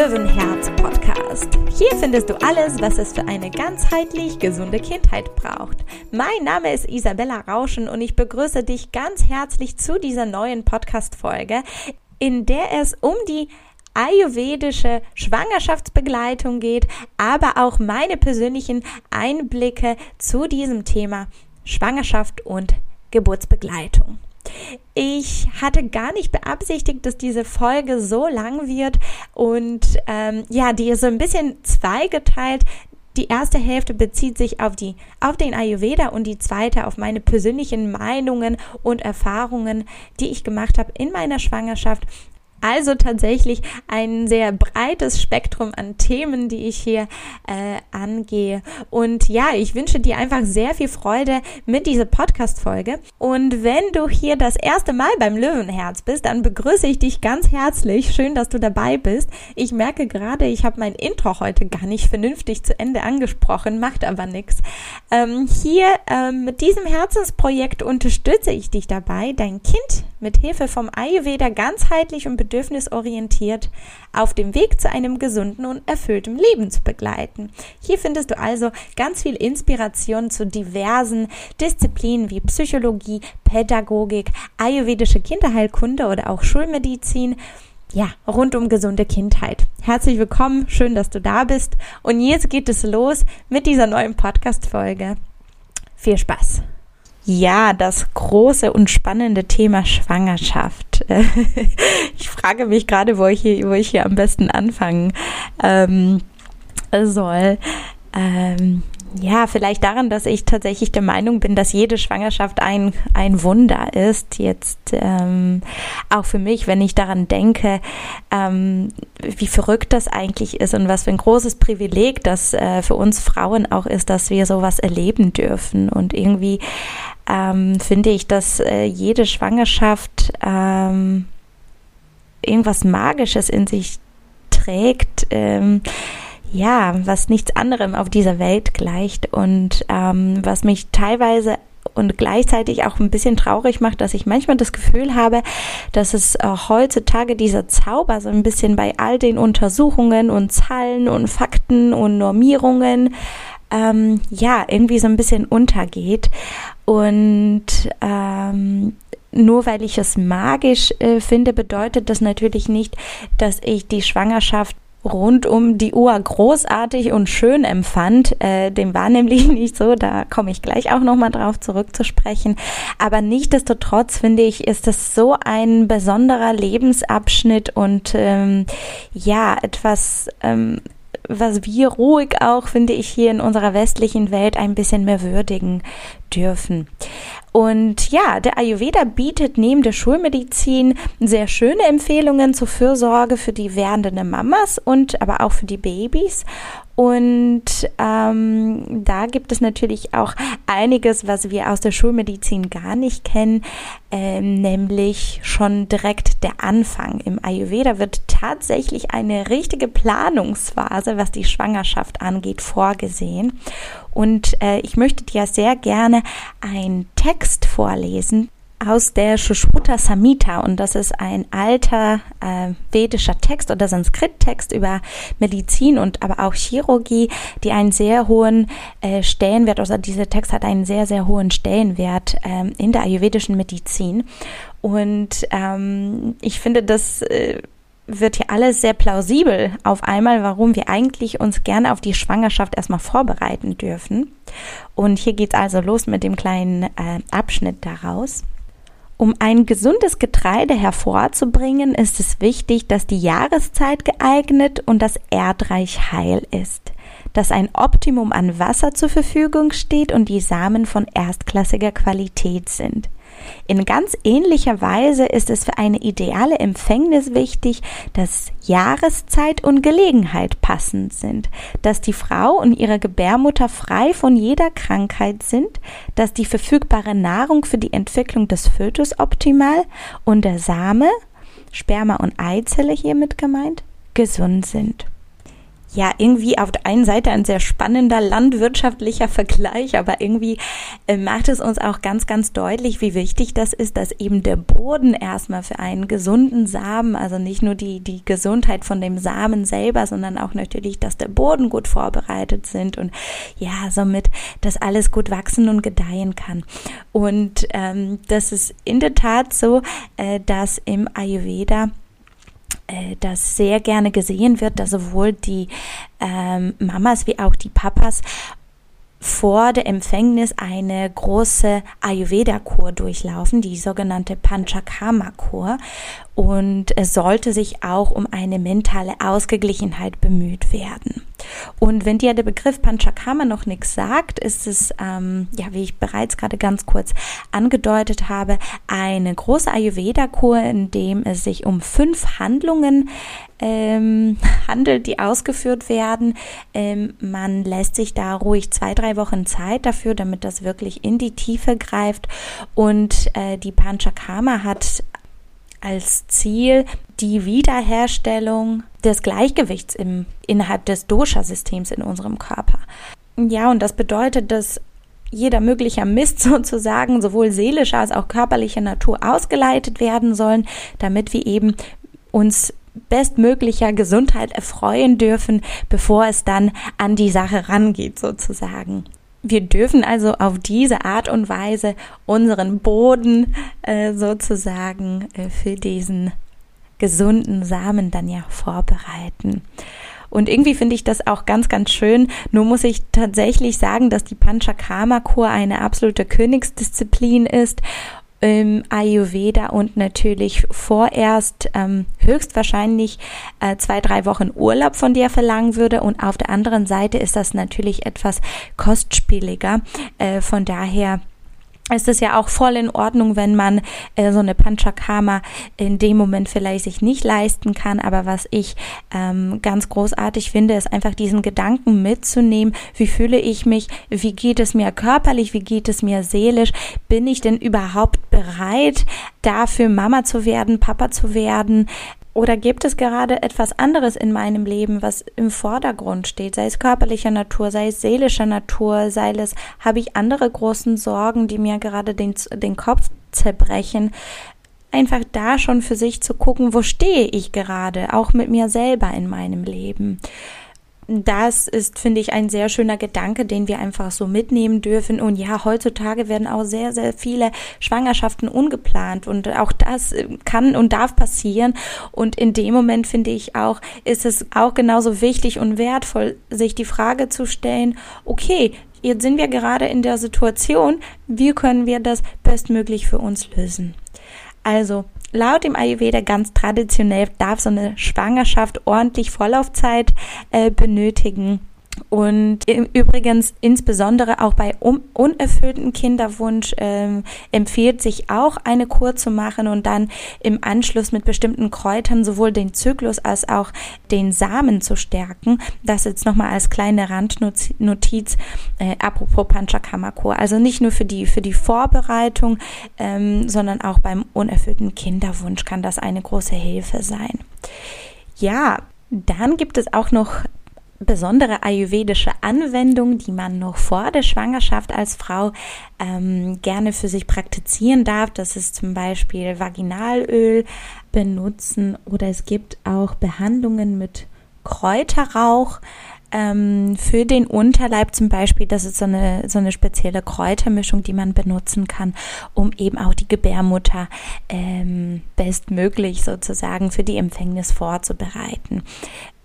Löwenherz Podcast. Hier findest du alles, was es für eine ganzheitlich gesunde Kindheit braucht. Mein Name ist Isabella Rauschen und ich begrüße dich ganz herzlich zu dieser neuen Podcast-Folge, in der es um die ayurvedische Schwangerschaftsbegleitung geht, aber auch meine persönlichen Einblicke zu diesem Thema Schwangerschaft und Geburtsbegleitung. Ich hatte gar nicht beabsichtigt, dass diese Folge so lang wird und ähm, ja, die ist so ein bisschen zweigeteilt. Die erste Hälfte bezieht sich auf die, auf den Ayurveda und die zweite auf meine persönlichen Meinungen und Erfahrungen, die ich gemacht habe in meiner Schwangerschaft also tatsächlich ein sehr breites Spektrum an Themen, die ich hier äh, angehe. Und ja, ich wünsche dir einfach sehr viel Freude mit dieser Podcast-Folge. Und wenn du hier das erste Mal beim Löwenherz bist, dann begrüße ich dich ganz herzlich. Schön, dass du dabei bist. Ich merke gerade, ich habe mein Intro heute gar nicht vernünftig zu Ende angesprochen, macht aber nichts. Ähm, hier ähm, mit diesem Herzensprojekt unterstütze ich dich dabei, dein Kind mit Hilfe vom Ayurveda ganzheitlich und bedürfnisorientiert auf dem Weg zu einem gesunden und erfüllten Leben zu begleiten. Hier findest du also ganz viel Inspiration zu diversen Disziplinen wie Psychologie, Pädagogik, ayurvedische Kinderheilkunde oder auch Schulmedizin ja, rund um gesunde Kindheit. Herzlich willkommen, schön, dass du da bist. Und jetzt geht es los mit dieser neuen Podcast-Folge. Viel Spaß! Ja, das große und spannende Thema Schwangerschaft. ich frage mich gerade, wo ich hier, wo ich hier am besten anfangen ähm, soll. Ähm, ja, vielleicht daran, dass ich tatsächlich der Meinung bin, dass jede Schwangerschaft ein, ein Wunder ist. Jetzt ähm, auch für mich, wenn ich daran denke, ähm, wie verrückt das eigentlich ist und was für ein großes Privileg das äh, für uns Frauen auch ist, dass wir sowas erleben dürfen. Und irgendwie ähm, finde ich, dass äh, jede Schwangerschaft ähm, irgendwas Magisches in sich trägt. Ähm, ja, was nichts anderem auf dieser Welt gleicht und ähm, was mich teilweise und gleichzeitig auch ein bisschen traurig macht, dass ich manchmal das Gefühl habe, dass es äh, heutzutage dieser Zauber so ein bisschen bei all den Untersuchungen und Zahlen und Fakten und Normierungen ähm, ja irgendwie so ein bisschen untergeht und ähm, nur weil ich es magisch äh, finde, bedeutet das natürlich nicht, dass ich die Schwangerschaft rund um die Uhr großartig und schön empfand. Äh, dem war nämlich nicht so, da komme ich gleich auch nochmal drauf zurückzusprechen. Aber nichtdestotrotz finde ich, ist es so ein besonderer Lebensabschnitt und ähm, ja, etwas ähm, was wir ruhig auch, finde ich, hier in unserer westlichen Welt ein bisschen mehr würdigen dürfen. Und ja, der Ayurveda bietet neben der Schulmedizin sehr schöne Empfehlungen zur Fürsorge für die werdenden Mamas und aber auch für die Babys. Und ähm, da gibt es natürlich auch einiges, was wir aus der Schulmedizin gar nicht kennen, ähm, nämlich schon direkt der Anfang. Im Ayurveda wird tatsächlich eine richtige Planungsphase, was die Schwangerschaft angeht, vorgesehen. Und äh, ich möchte dir sehr gerne einen Text vorlesen, aus der Shushruta Samhita. Und das ist ein alter äh, vedischer Text oder Sanskrit-Text über Medizin und aber auch Chirurgie, die einen sehr hohen äh, Stellenwert, also dieser Text hat einen sehr, sehr hohen Stellenwert ähm, in der ayurvedischen Medizin. Und ähm, ich finde, das äh, wird hier alles sehr plausibel auf einmal, warum wir eigentlich uns gerne auf die Schwangerschaft erstmal vorbereiten dürfen. Und hier geht's also los mit dem kleinen äh, Abschnitt daraus. Um ein gesundes Getreide hervorzubringen, ist es wichtig, dass die Jahreszeit geeignet und das Erdreich heil ist, dass ein Optimum an Wasser zur Verfügung steht und die Samen von erstklassiger Qualität sind. In ganz ähnlicher Weise ist es für eine ideale Empfängnis wichtig, dass Jahreszeit und Gelegenheit passend sind, dass die Frau und ihre Gebärmutter frei von jeder Krankheit sind, dass die verfügbare Nahrung für die Entwicklung des Fötus optimal und der Same, Sperma und Eizelle hiermit gemeint, gesund sind. Ja, irgendwie auf der einen Seite ein sehr spannender landwirtschaftlicher Vergleich, aber irgendwie äh, macht es uns auch ganz, ganz deutlich, wie wichtig das ist, dass eben der Boden erstmal für einen gesunden Samen, also nicht nur die, die Gesundheit von dem Samen selber, sondern auch natürlich, dass der Boden gut vorbereitet sind und ja, somit, dass alles gut wachsen und gedeihen kann. Und ähm, das ist in der Tat so, äh, dass im Ayurveda äh, das sehr gerne gesehen wird, dass sowohl die ähm, Mamas wie auch die Papas vor der Empfängnis eine große Ayurveda-Kur durchlaufen, die sogenannte Panchakarma-Kur. Und es sollte sich auch um eine mentale Ausgeglichenheit bemüht werden. Und wenn dir der Begriff Panchakarma noch nichts sagt, ist es, ähm, ja, wie ich bereits gerade ganz kurz angedeutet habe, eine große Ayurveda-Kur, in dem es sich um fünf Handlungen ähm, handelt, die ausgeführt werden. Ähm, man lässt sich da ruhig zwei, drei Wochen Zeit dafür, damit das wirklich in die Tiefe greift. Und äh, die Panchakarma hat als Ziel die Wiederherstellung des Gleichgewichts im, innerhalb des Dosha-Systems in unserem Körper. Ja, und das bedeutet, dass jeder möglicher Mist sozusagen sowohl seelischer als auch körperlicher Natur ausgeleitet werden sollen, damit wir eben uns bestmöglicher Gesundheit erfreuen dürfen, bevor es dann an die Sache rangeht sozusagen. Wir dürfen also auf diese Art und Weise unseren Boden äh, sozusagen äh, für diesen gesunden Samen dann ja vorbereiten. Und irgendwie finde ich das auch ganz, ganz schön. Nur muss ich tatsächlich sagen, dass die Panchakarma-Kur eine absolute Königsdisziplin ist im Ayurveda und natürlich vorerst ähm, höchstwahrscheinlich äh, zwei, drei Wochen Urlaub von dir verlangen würde. Und auf der anderen Seite ist das natürlich etwas kostspieliger. Äh, von daher ist es ja auch voll in Ordnung, wenn man äh, so eine Panchakarma in dem Moment vielleicht sich nicht leisten kann. Aber was ich ähm, ganz großartig finde, ist einfach diesen Gedanken mitzunehmen. Wie fühle ich mich? Wie geht es mir körperlich? Wie geht es mir seelisch? Bin ich denn überhaupt bereit, dafür Mama zu werden, Papa zu werden? Oder gibt es gerade etwas anderes in meinem Leben, was im Vordergrund steht, sei es körperlicher Natur, sei es seelischer Natur, sei es, habe ich andere großen Sorgen, die mir gerade den, den Kopf zerbrechen? Einfach da schon für sich zu gucken, wo stehe ich gerade, auch mit mir selber in meinem Leben das ist, finde ich, ein sehr schöner Gedanke, den wir einfach so mitnehmen dürfen. Und ja, heutzutage werden auch sehr, sehr viele Schwangerschaften ungeplant und auch das äh, kann und darf passieren. Und in dem Moment finde ich auch, ist es auch genauso wichtig und wertvoll, sich die Frage zu stellen, okay, jetzt sind wir gerade in der Situation, wie können wir das bestmöglich für uns lösen? Also Laut dem Ayurveda ganz traditionell darf so eine Schwangerschaft ordentlich Vorlaufzeit äh, benötigen. Und übrigens insbesondere auch bei un unerfüllten Kinderwunsch ähm, empfiehlt sich auch eine Kur zu machen und dann im Anschluss mit bestimmten Kräutern sowohl den Zyklus als auch den Samen zu stärken. Das jetzt nochmal als kleine Randnotiz äh, apropos Panchakarma-Kur. Also nicht nur für die, für die Vorbereitung, ähm, sondern auch beim unerfüllten Kinderwunsch kann das eine große Hilfe sein. Ja, dann gibt es auch noch besondere ayurvedische Anwendung, die man noch vor der Schwangerschaft als Frau ähm, gerne für sich praktizieren darf. Das ist zum Beispiel Vaginalöl benutzen oder es gibt auch Behandlungen mit Kräuterrauch ähm, für den Unterleib zum Beispiel. Das ist so eine, so eine spezielle Kräutermischung, die man benutzen kann, um eben auch die Gebärmutter ähm, bestmöglich sozusagen für die Empfängnis vorzubereiten.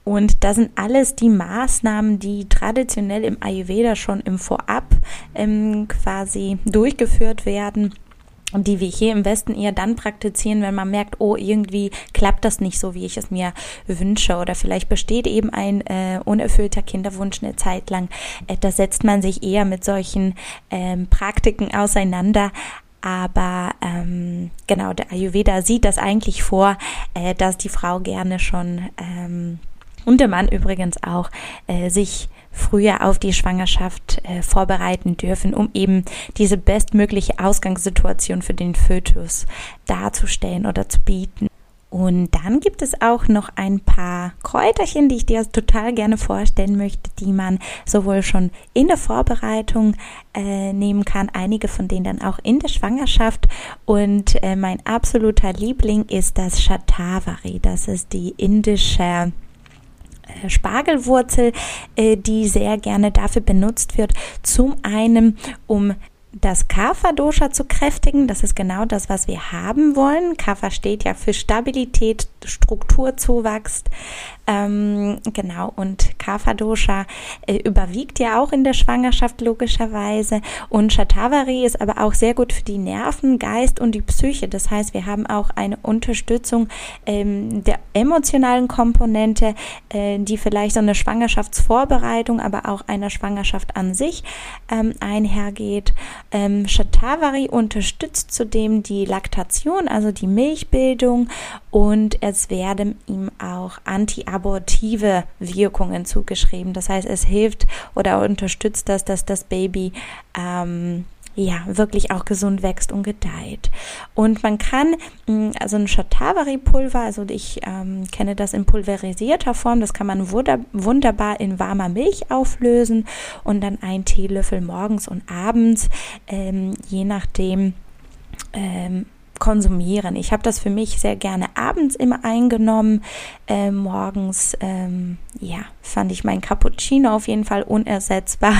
Und das sind alles die Maßnahmen, die traditionell im Ayurveda schon im Vorab ähm, quasi durchgeführt werden und die wir hier im Westen eher dann praktizieren, wenn man merkt, oh, irgendwie klappt das nicht so, wie ich es mir wünsche oder vielleicht besteht eben ein äh, unerfüllter Kinderwunsch eine Zeit lang. Äh, da setzt man sich eher mit solchen ähm, Praktiken auseinander, aber ähm, genau, der Ayurveda sieht das eigentlich vor, äh, dass die Frau gerne schon ähm, und der Mann übrigens auch äh, sich früher auf die Schwangerschaft äh, vorbereiten dürfen, um eben diese bestmögliche Ausgangssituation für den Fötus darzustellen oder zu bieten. Und dann gibt es auch noch ein paar Kräuterchen, die ich dir total gerne vorstellen möchte, die man sowohl schon in der Vorbereitung äh, nehmen kann, einige von denen dann auch in der Schwangerschaft. Und äh, mein absoluter Liebling ist das Shatavari. Das ist die indische Spargelwurzel, äh, die sehr gerne dafür benutzt wird. Zum einen, um das Kapha-Dosha zu kräftigen. Das ist genau das, was wir haben wollen. Kapha steht ja für Stabilität, Strukturzuwachs. Ähm, genau, und Kapha-Dosha äh, überwiegt ja auch in der Schwangerschaft logischerweise. Und Shatavari ist aber auch sehr gut für die Nerven, Geist und die Psyche. Das heißt, wir haben auch eine Unterstützung ähm, der emotionalen Komponente, äh, die vielleicht so eine Schwangerschaftsvorbereitung, aber auch einer Schwangerschaft an sich ähm, einhergeht. Ähm, Shatavari unterstützt zudem die Laktation, also die Milchbildung und es werden ihm auch antiabortive Wirkungen zugeschrieben. Das heißt, es hilft oder unterstützt das, dass das Baby ähm, ja, wirklich auch gesund wächst und gedeiht. Und man kann, mm, also ein Shatavari-Pulver, also ich ähm, kenne das in pulverisierter Form, das kann man wunderbar in warmer Milch auflösen und dann ein Teelöffel morgens und abends, ähm, je nachdem, ähm, konsumieren. Ich habe das für mich sehr gerne abends immer eingenommen. Äh, morgens, ähm, ja, fand ich mein Cappuccino auf jeden Fall unersetzbar.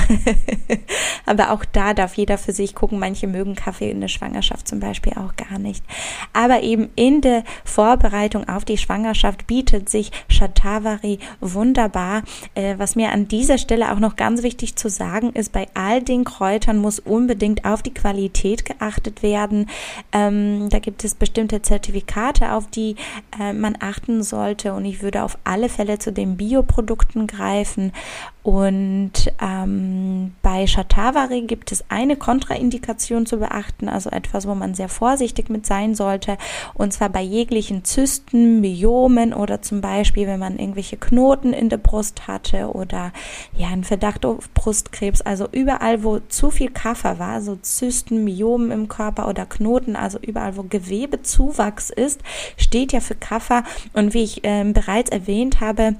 Aber auch da darf jeder für sich gucken. Manche mögen Kaffee in der Schwangerschaft zum Beispiel auch gar nicht. Aber eben in der Vorbereitung auf die Schwangerschaft bietet sich Shatavari wunderbar. Äh, was mir an dieser Stelle auch noch ganz wichtig zu sagen ist, bei all den Kräutern muss unbedingt auf die Qualität geachtet werden. Ähm, da gibt es bestimmte Zertifikate, auf die äh, man achten sollte. Und ich würde auf alle Fälle zu den Bioprodukten greifen. Und ähm, bei Shatavari gibt es eine Kontraindikation zu beachten, also etwas, wo man sehr vorsichtig mit sein sollte. Und zwar bei jeglichen Zysten, Myomen oder zum Beispiel, wenn man irgendwelche Knoten in der Brust hatte oder ja, einen Verdacht auf Brustkrebs. Also überall, wo zu viel Kaffer war, so Zysten, Myomen im Körper oder Knoten, also überall, wo Gewebezuwachs ist, steht ja für Kaffer. Und wie ich äh, bereits erwähnt habe,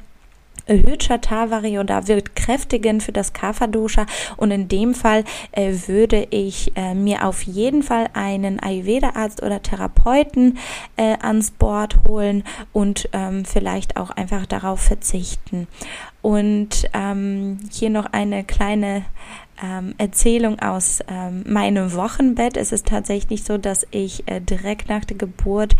erhöht Shatavari oder wirkt kräftigend für das Kapha-Dosha und in dem Fall äh, würde ich äh, mir auf jeden Fall einen Ayurveda-Arzt oder Therapeuten äh, ans Board holen und ähm, vielleicht auch einfach darauf verzichten. Und ähm, hier noch eine kleine ähm, Erzählung aus ähm, meinem Wochenbett. Es ist tatsächlich so, dass ich äh, direkt nach der Geburt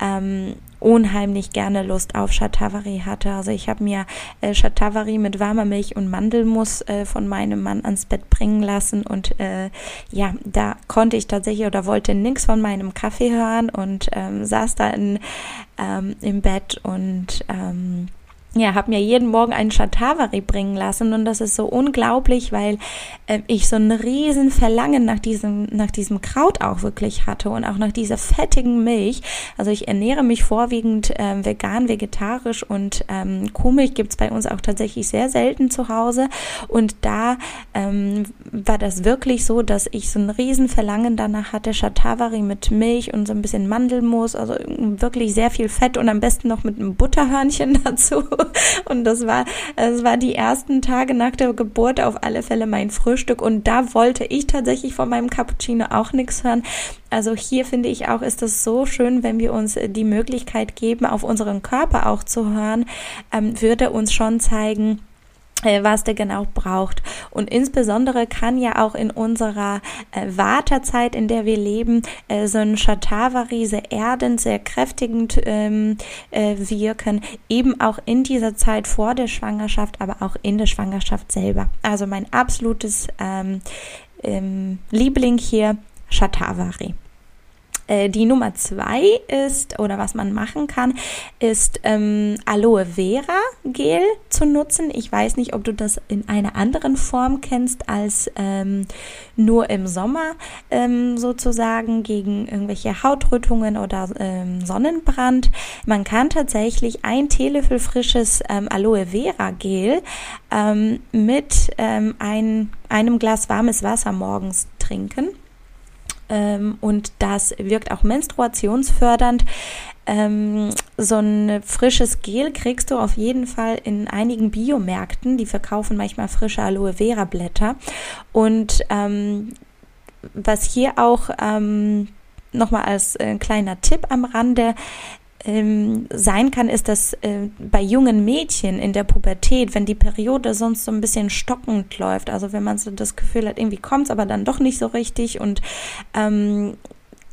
ähm, unheimlich gerne Lust auf Shatavari hatte. Also ich habe mir äh, Shatavari mit warmer Milch und Mandelmus äh, von meinem Mann ans Bett bringen lassen und äh, ja, da konnte ich tatsächlich oder wollte nichts von meinem Kaffee hören und ähm, saß da in, ähm, im Bett und ähm, ja, habe mir jeden Morgen einen Shatavari bringen lassen und das ist so unglaublich, weil äh, ich so ein riesen Verlangen nach diesem, nach diesem Kraut auch wirklich hatte und auch nach dieser fettigen Milch. Also ich ernähre mich vorwiegend äh, vegan, vegetarisch und ähm, Kuhmilch gibt's bei uns auch tatsächlich sehr selten zu Hause und da ähm, war das wirklich so, dass ich so ein riesen Verlangen danach hatte, Shatavari mit Milch und so ein bisschen Mandelmus, also wirklich sehr viel Fett und am besten noch mit einem Butterhörnchen dazu. Und das war, es war die ersten Tage nach der Geburt auf alle Fälle mein Frühstück. Und da wollte ich tatsächlich von meinem Cappuccino auch nichts hören. Also hier finde ich auch, ist es so schön, wenn wir uns die Möglichkeit geben, auf unseren Körper auch zu hören, ähm, würde uns schon zeigen, was der genau braucht. Und insbesondere kann ja auch in unserer äh, Wartezeit, in der wir leben, äh, so ein Shatavari sehr erdend, sehr kräftigend ähm, äh, wirken, eben auch in dieser Zeit vor der Schwangerschaft, aber auch in der Schwangerschaft selber. Also mein absolutes ähm, ähm, Liebling hier, Shatavari. Äh, die Nummer zwei ist, oder was man machen kann, ist ähm, Aloe Vera Gel zu nutzen. Ich weiß nicht, ob du das in einer anderen Form kennst als ähm, nur im Sommer ähm, sozusagen gegen irgendwelche Hautrötungen oder ähm, Sonnenbrand. Man kann tatsächlich ein Teelöffel frisches ähm, Aloe Vera Gel ähm, mit ein, einem Glas warmes Wasser morgens trinken ähm, und das wirkt auch menstruationsfördernd. Ähm, so ein frisches Gel kriegst du auf jeden Fall in einigen Biomärkten. Die verkaufen manchmal frische Aloe Vera Blätter. Und ähm, was hier auch ähm, nochmal als äh, kleiner Tipp am Rande ähm, sein kann, ist, dass äh, bei jungen Mädchen in der Pubertät, wenn die Periode sonst so ein bisschen stockend läuft, also wenn man so das Gefühl hat, irgendwie kommt es aber dann doch nicht so richtig und ähm,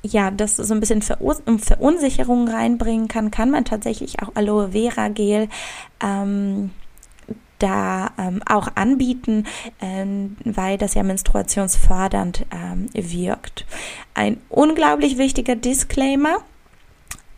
ja, das so ein bisschen Verunsicherung reinbringen kann, kann man tatsächlich auch Aloe Vera Gel ähm, da ähm, auch anbieten, ähm, weil das ja menstruationsfördernd ähm, wirkt. Ein unglaublich wichtiger Disclaimer.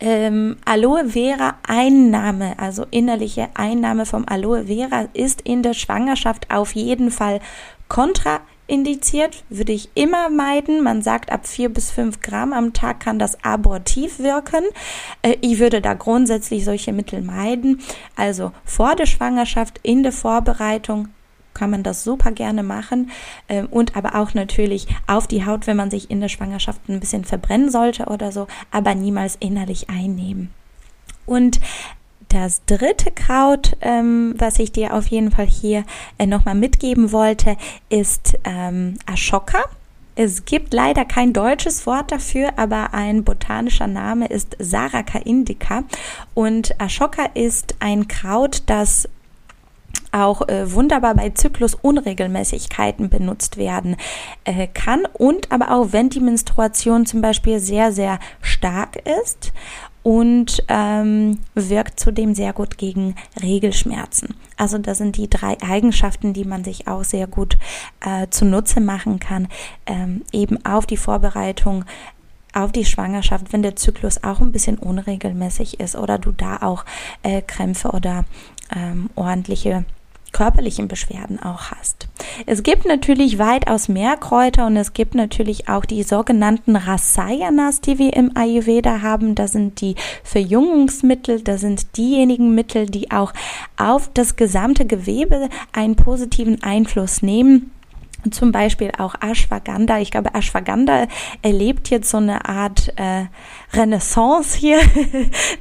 Ähm, Aloe Vera Einnahme, also innerliche Einnahme vom Aloe Vera ist in der Schwangerschaft auf jeden Fall kontra indiziert, würde ich immer meiden. Man sagt, ab vier bis fünf Gramm am Tag kann das abortiv wirken. Äh, ich würde da grundsätzlich solche Mittel meiden. Also vor der Schwangerschaft, in der Vorbereitung kann man das super gerne machen ähm, und aber auch natürlich auf die Haut, wenn man sich in der Schwangerschaft ein bisschen verbrennen sollte oder so, aber niemals innerlich einnehmen. Und das dritte Kraut, ähm, was ich dir auf jeden Fall hier äh, nochmal mitgeben wollte, ist ähm, Ashoka. Es gibt leider kein deutsches Wort dafür, aber ein botanischer Name ist Saraka indica. Und Ashoka ist ein Kraut, das auch äh, wunderbar bei Zyklusunregelmäßigkeiten benutzt werden äh, kann und aber auch wenn die Menstruation zum Beispiel sehr, sehr stark ist und ähm, wirkt zudem sehr gut gegen Regelschmerzen. Also das sind die drei Eigenschaften, die man sich auch sehr gut äh, zunutze machen kann, ähm, eben auf die Vorbereitung auf die Schwangerschaft, wenn der Zyklus auch ein bisschen unregelmäßig ist oder du da auch äh, Krämpfe oder ähm, ordentliche körperlichen Beschwerden auch hast. Es gibt natürlich weitaus mehr Kräuter und es gibt natürlich auch die sogenannten Rasayanas, die wir im Ayurveda haben. Das sind die Verjüngungsmittel, das sind diejenigen Mittel, die auch auf das gesamte Gewebe einen positiven Einfluss nehmen zum Beispiel auch Ashwagandha. Ich glaube, Ashwagandha erlebt jetzt so eine Art äh, Renaissance hier.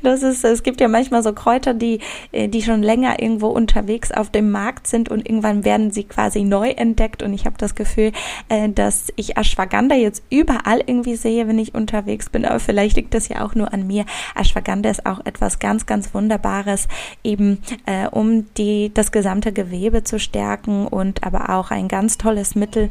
Das ist, es gibt ja manchmal so Kräuter, die, äh, die schon länger irgendwo unterwegs auf dem Markt sind und irgendwann werden sie quasi neu entdeckt. Und ich habe das Gefühl, äh, dass ich Ashwagandha jetzt überall irgendwie sehe, wenn ich unterwegs bin. Aber vielleicht liegt das ja auch nur an mir. Ashwagandha ist auch etwas ganz, ganz Wunderbares, eben äh, um die, das gesamte Gewebe zu stärken und aber auch ein ganz tolles Mittel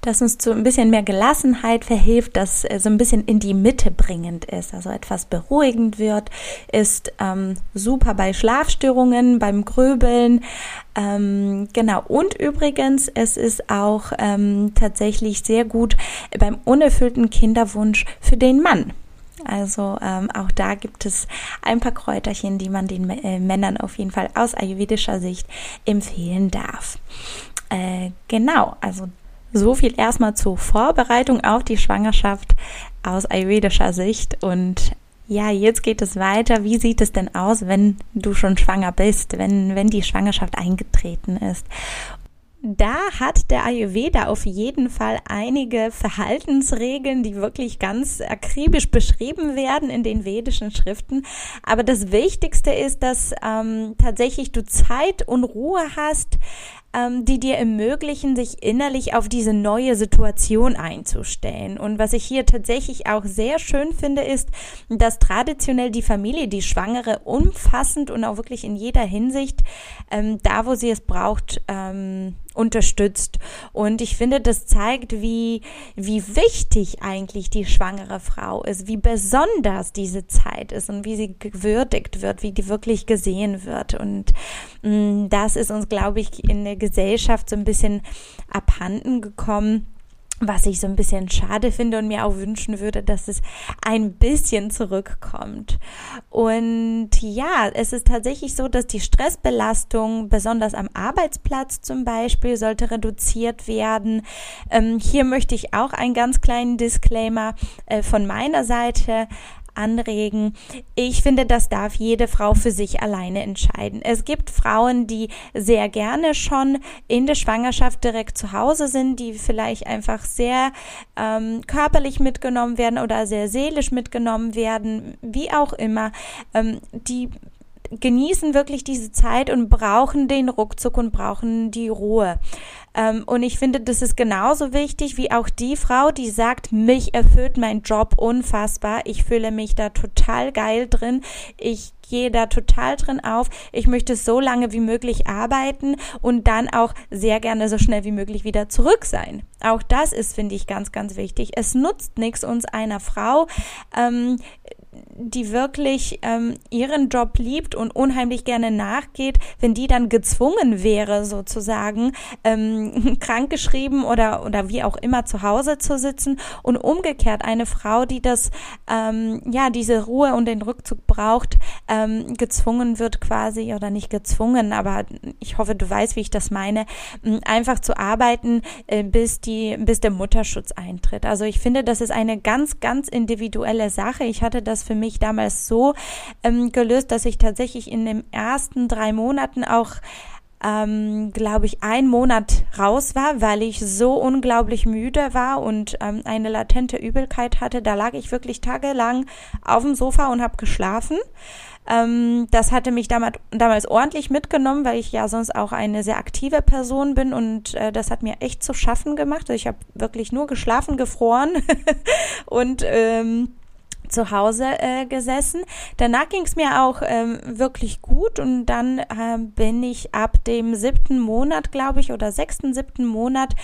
das uns zu ein bisschen mehr Gelassenheit verhilft, das äh, so ein bisschen in die Mitte bringend ist, also etwas beruhigend wird, ist ähm, super bei Schlafstörungen, beim Gröbeln, ähm, genau. Und übrigens, es ist auch ähm, tatsächlich sehr gut beim unerfüllten Kinderwunsch für den Mann. Also ähm, auch da gibt es ein paar Kräuterchen, die man den äh, Männern auf jeden Fall aus ayurvedischer Sicht empfehlen darf. Äh, genau, also so viel erstmal zur Vorbereitung auf die Schwangerschaft aus ayurvedischer Sicht. Und ja, jetzt geht es weiter. Wie sieht es denn aus, wenn du schon schwanger bist, wenn, wenn die Schwangerschaft eingetreten ist? Da hat der Ayurveda auf jeden Fall einige Verhaltensregeln, die wirklich ganz akribisch beschrieben werden in den vedischen Schriften. Aber das Wichtigste ist, dass ähm, tatsächlich du Zeit und Ruhe hast, ähm, die dir ermöglichen, sich innerlich auf diese neue Situation einzustellen. Und was ich hier tatsächlich auch sehr schön finde, ist, dass traditionell die Familie die Schwangere umfassend und auch wirklich in jeder Hinsicht, ähm, da wo sie es braucht, ähm, unterstützt. Und ich finde, das zeigt, wie, wie wichtig eigentlich die schwangere Frau ist, wie besonders diese Zeit ist und wie sie gewürdigt wird, wie die wirklich gesehen wird. Und mh, mm, das ist uns, glaube ich, in der Gesellschaft so ein bisschen abhanden gekommen was ich so ein bisschen schade finde und mir auch wünschen würde, dass es ein bisschen zurückkommt. Und ja, es ist tatsächlich so, dass die Stressbelastung, besonders am Arbeitsplatz zum Beispiel, sollte reduziert werden. Ähm, hier möchte ich auch einen ganz kleinen Disclaimer äh, von meiner Seite anregen. Ich finde, das darf jede Frau für sich alleine entscheiden. Es gibt Frauen, die sehr gerne schon in der Schwangerschaft direkt zu Hause sind, die vielleicht einfach sehr ähm, körperlich mitgenommen werden oder sehr seelisch mitgenommen werden, wie auch immer. Ähm, die genießen wirklich diese Zeit und brauchen den Ruckzuck und brauchen die Ruhe. Ähm, und ich finde, das ist genauso wichtig wie auch die Frau, die sagt, mich erfüllt mein Job unfassbar. Ich fühle mich da total geil drin. Ich gehe da total drin auf. Ich möchte so lange wie möglich arbeiten und dann auch sehr gerne so schnell wie möglich wieder zurück sein. Auch das ist, finde ich, ganz, ganz wichtig. Es nutzt nichts uns einer Frau, ähm, die wirklich ähm, ihren Job liebt und unheimlich gerne nachgeht, wenn die dann gezwungen wäre, sozusagen ähm, krankgeschrieben oder oder wie auch immer zu Hause zu sitzen und umgekehrt eine Frau, die das ähm, ja diese Ruhe und den Rückzug braucht, ähm, gezwungen wird quasi oder nicht gezwungen, aber ich hoffe, du weißt, wie ich das meine, einfach zu arbeiten, äh, bis die bis der Mutterschutz eintritt. Also ich finde, das ist eine ganz ganz individuelle Sache. Ich hatte das für mich damals so ähm, gelöst, dass ich tatsächlich in den ersten drei Monaten auch ähm, glaube ich, ein Monat raus war, weil ich so unglaublich müde war und ähm, eine latente Übelkeit hatte. Da lag ich wirklich tagelang auf dem Sofa und habe geschlafen. Ähm, das hatte mich damals, damals ordentlich mitgenommen, weil ich ja sonst auch eine sehr aktive Person bin und äh, das hat mir echt zu schaffen gemacht. Also ich habe wirklich nur geschlafen, gefroren und ähm, zu Hause äh, gesessen. Danach ging es mir auch ähm, wirklich gut und dann äh, bin ich ab dem siebten Monat, glaube ich, oder sechsten, siebten Monat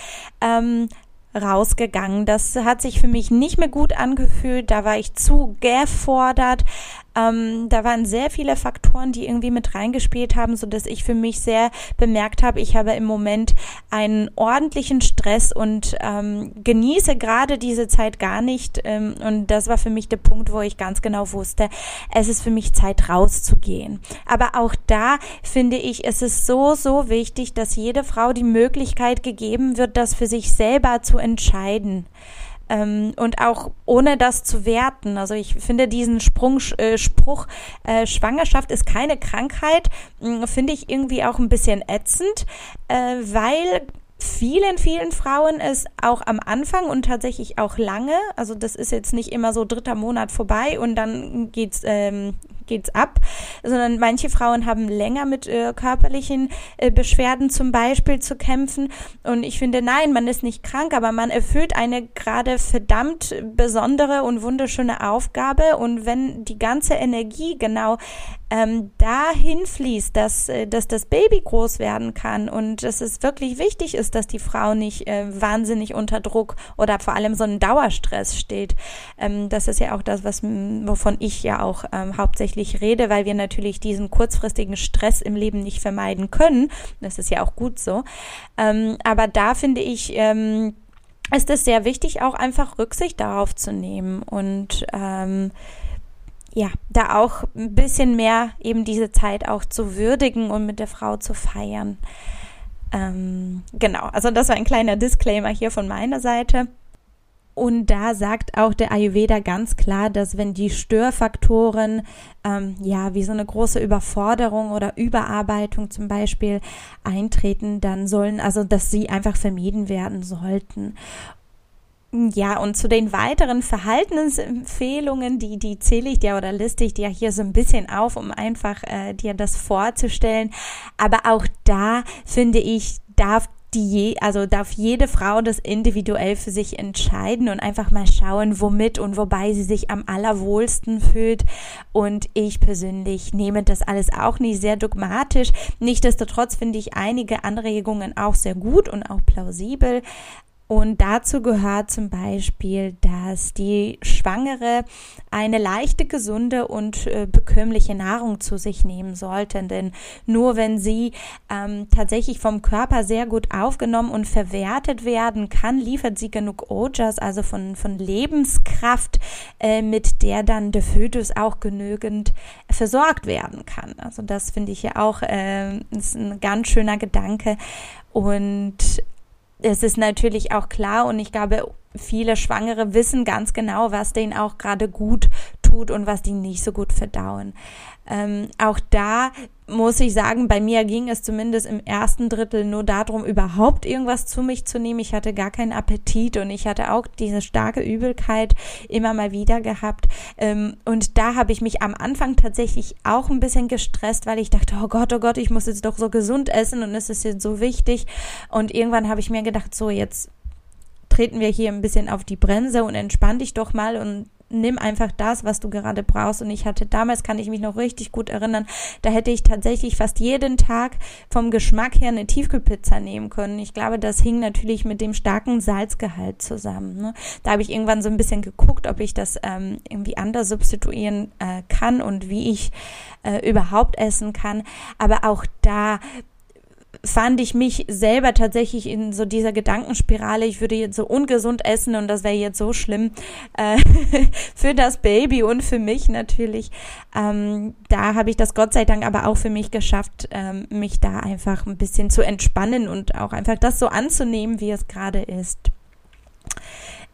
ähm, rausgegangen. Das hat sich für mich nicht mehr gut angefühlt. Da war ich zu gefordert. Ähm, da waren sehr viele Faktoren, die irgendwie mit reingespielt haben, so dass ich für mich sehr bemerkt habe, ich habe im Moment einen ordentlichen Stress und ähm, genieße gerade diese Zeit gar nicht. Ähm, und das war für mich der Punkt, wo ich ganz genau wusste, es ist für mich Zeit rauszugehen. Aber auch da finde ich, es ist so, so wichtig, dass jede Frau die Möglichkeit gegeben wird, das für sich selber zu entscheiden. Ähm, und auch ohne das zu werten. Also ich finde diesen Sprung, äh, Spruch, äh, Schwangerschaft ist keine Krankheit, äh, finde ich irgendwie auch ein bisschen ätzend, äh, weil vielen, vielen Frauen es auch am Anfang und tatsächlich auch lange, also das ist jetzt nicht immer so dritter Monat vorbei und dann geht's ähm, geht's ab, sondern manche Frauen haben länger mit äh, körperlichen äh, Beschwerden zum Beispiel zu kämpfen. Und ich finde, nein, man ist nicht krank, aber man erfüllt eine gerade verdammt besondere und wunderschöne Aufgabe. Und wenn die ganze Energie genau ähm, dahin fließt, dass, äh, dass das Baby groß werden kann und dass es wirklich wichtig ist, dass die Frau nicht äh, wahnsinnig unter Druck oder vor allem so einen Dauerstress steht. Ähm, das ist ja auch das, was, wovon ich ja auch ähm, hauptsächlich hauptsächlich rede, weil wir natürlich diesen kurzfristigen Stress im Leben nicht vermeiden können. Das ist ja auch gut so. Ähm, aber da finde ich, ähm, ist es sehr wichtig, auch einfach Rücksicht darauf zu nehmen und ähm, ja, da auch ein bisschen mehr eben diese Zeit auch zu würdigen und mit der Frau zu feiern. Ähm, genau, also das war ein kleiner Disclaimer hier von meiner Seite. Und da sagt auch der Ayurveda ganz klar, dass wenn die Störfaktoren, ähm, ja, wie so eine große Überforderung oder Überarbeitung zum Beispiel eintreten, dann sollen, also, dass sie einfach vermieden werden sollten. Ja, und zu den weiteren Verhaltensempfehlungen, die, die zähle ich dir oder liste ich dir hier so ein bisschen auf, um einfach äh, dir das vorzustellen. Aber auch da finde ich, darf die je, also darf jede Frau das individuell für sich entscheiden und einfach mal schauen, womit und wobei sie sich am allerwohlsten fühlt. Und ich persönlich nehme das alles auch nicht sehr dogmatisch. Nichtsdestotrotz finde ich einige Anregungen auch sehr gut und auch plausibel. Und dazu gehört zum Beispiel, dass die Schwangere eine leichte, gesunde und äh, bekömmliche Nahrung zu sich nehmen sollte. Denn nur wenn sie ähm, tatsächlich vom Körper sehr gut aufgenommen und verwertet werden kann, liefert sie genug Ojas, also von, von Lebenskraft, äh, mit der dann der Fötus auch genügend versorgt werden kann. Also das finde ich ja auch äh, ist ein ganz schöner Gedanke. Und es ist natürlich auch klar und ich glaube, viele Schwangere wissen ganz genau, was denen auch gerade gut tut und was die nicht so gut verdauen. Ähm, auch da muss ich sagen, bei mir ging es zumindest im ersten Drittel nur darum, überhaupt irgendwas zu mich zu nehmen. Ich hatte gar keinen Appetit und ich hatte auch diese starke Übelkeit immer mal wieder gehabt. Ähm, und da habe ich mich am Anfang tatsächlich auch ein bisschen gestresst, weil ich dachte, oh Gott, oh Gott, ich muss jetzt doch so gesund essen und es ist jetzt so wichtig. Und irgendwann habe ich mir gedacht, so jetzt treten wir hier ein bisschen auf die Bremse und entspann dich doch mal und nimm einfach das, was du gerade brauchst. Und ich hatte damals, kann ich mich noch richtig gut erinnern, da hätte ich tatsächlich fast jeden Tag vom Geschmack her eine Tiefkühlpizza nehmen können. Ich glaube, das hing natürlich mit dem starken Salzgehalt zusammen. Ne? Da habe ich irgendwann so ein bisschen geguckt, ob ich das ähm, irgendwie anders substituieren äh, kann und wie ich äh, überhaupt essen kann. Aber auch da fand ich mich selber tatsächlich in so dieser Gedankenspirale, ich würde jetzt so ungesund essen und das wäre jetzt so schlimm äh, für das Baby und für mich natürlich. Ähm, da habe ich das Gott sei Dank aber auch für mich geschafft, ähm, mich da einfach ein bisschen zu entspannen und auch einfach das so anzunehmen, wie es gerade ist.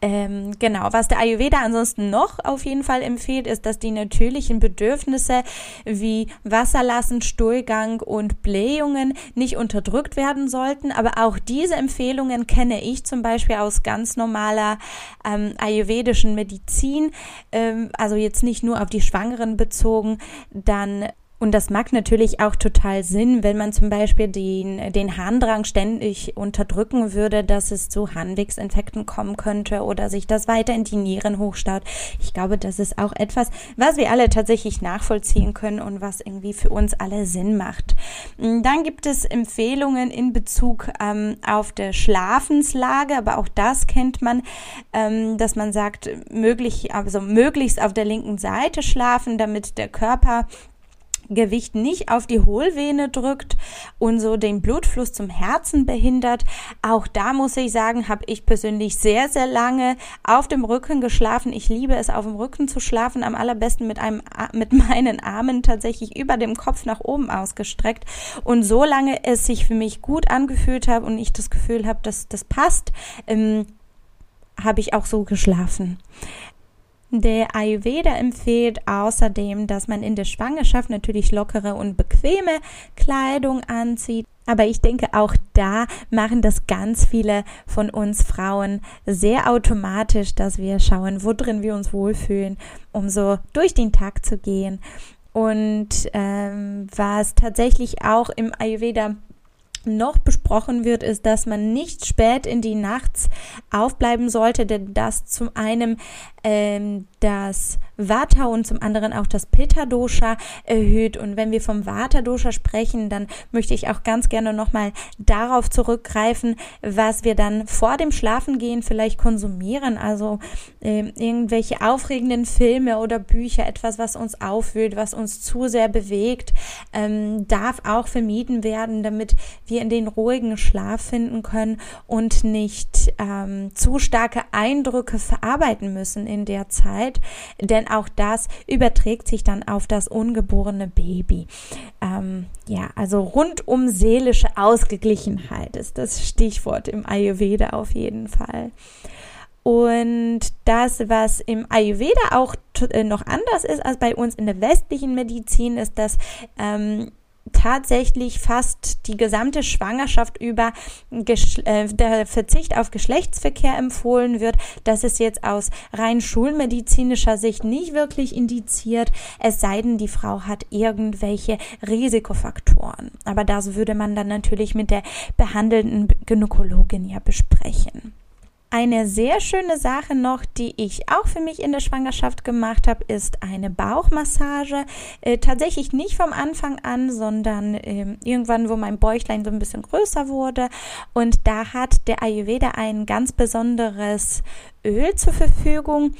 Ähm, genau, was der Ayurveda ansonsten noch auf jeden Fall empfiehlt, ist, dass die natürlichen Bedürfnisse wie Wasserlassen, Stuhlgang und Blähungen nicht unterdrückt werden sollten. Aber auch diese Empfehlungen kenne ich zum Beispiel aus ganz normaler ähm, ayurvedischen Medizin, ähm, also jetzt nicht nur auf die Schwangeren bezogen, dann und das macht natürlich auch total Sinn, wenn man zum Beispiel den, den Harndrang ständig unterdrücken würde, dass es zu Harnwegsinfekten kommen könnte oder sich das weiter in die Nieren hochstaut. Ich glaube, das ist auch etwas, was wir alle tatsächlich nachvollziehen können und was irgendwie für uns alle Sinn macht. Dann gibt es Empfehlungen in Bezug ähm, auf der Schlafenslage, aber auch das kennt man, ähm, dass man sagt, möglich, also möglichst auf der linken Seite schlafen, damit der Körper Gewicht nicht auf die Hohlvene drückt und so den Blutfluss zum Herzen behindert. Auch da muss ich sagen, habe ich persönlich sehr, sehr lange auf dem Rücken geschlafen. Ich liebe es, auf dem Rücken zu schlafen, am allerbesten mit einem, mit meinen Armen tatsächlich über dem Kopf nach oben ausgestreckt. Und so lange es sich für mich gut angefühlt hat und ich das Gefühl habe, dass das passt, ähm, habe ich auch so geschlafen. Der Ayurveda empfiehlt außerdem, dass man in der Schwangerschaft natürlich lockere und bequeme Kleidung anzieht. Aber ich denke, auch da machen das ganz viele von uns Frauen sehr automatisch, dass wir schauen, wo drin wir uns wohlfühlen, um so durch den Tag zu gehen. Und ähm, was tatsächlich auch im Ayurveda noch besprochen wird, ist, dass man nicht spät in die Nachts aufbleiben sollte, denn das zum einen ähm, das Vata und zum anderen auch das Pitta Dosha erhöht. Und wenn wir vom Vata Dosha sprechen, dann möchte ich auch ganz gerne nochmal darauf zurückgreifen, was wir dann vor dem Schlafengehen vielleicht konsumieren. Also äh, irgendwelche aufregenden Filme oder Bücher, etwas, was uns aufwühlt, was uns zu sehr bewegt, ähm, darf auch vermieden werden, damit wir in den ruhigen Schlaf finden können und nicht ähm, zu starke Eindrücke verarbeiten müssen in der Zeit, denn auch das überträgt sich dann auf das ungeborene Baby. Ähm, ja, also rundum seelische Ausgeglichenheit ist das Stichwort im Ayurveda auf jeden Fall. Und das, was im Ayurveda auch äh, noch anders ist als bei uns in der westlichen Medizin, ist, dass ähm, tatsächlich fast die gesamte Schwangerschaft über äh, der Verzicht auf Geschlechtsverkehr empfohlen wird. Das ist jetzt aus rein schulmedizinischer Sicht nicht wirklich indiziert, es sei denn, die Frau hat irgendwelche Risikofaktoren. Aber das würde man dann natürlich mit der behandelnden Gynäkologin ja besprechen. Eine sehr schöne Sache noch, die ich auch für mich in der Schwangerschaft gemacht habe, ist eine Bauchmassage. Äh, tatsächlich nicht vom Anfang an, sondern äh, irgendwann, wo mein Bäuchlein so ein bisschen größer wurde. Und da hat der Ayurveda ein ganz besonderes Öl zur Verfügung,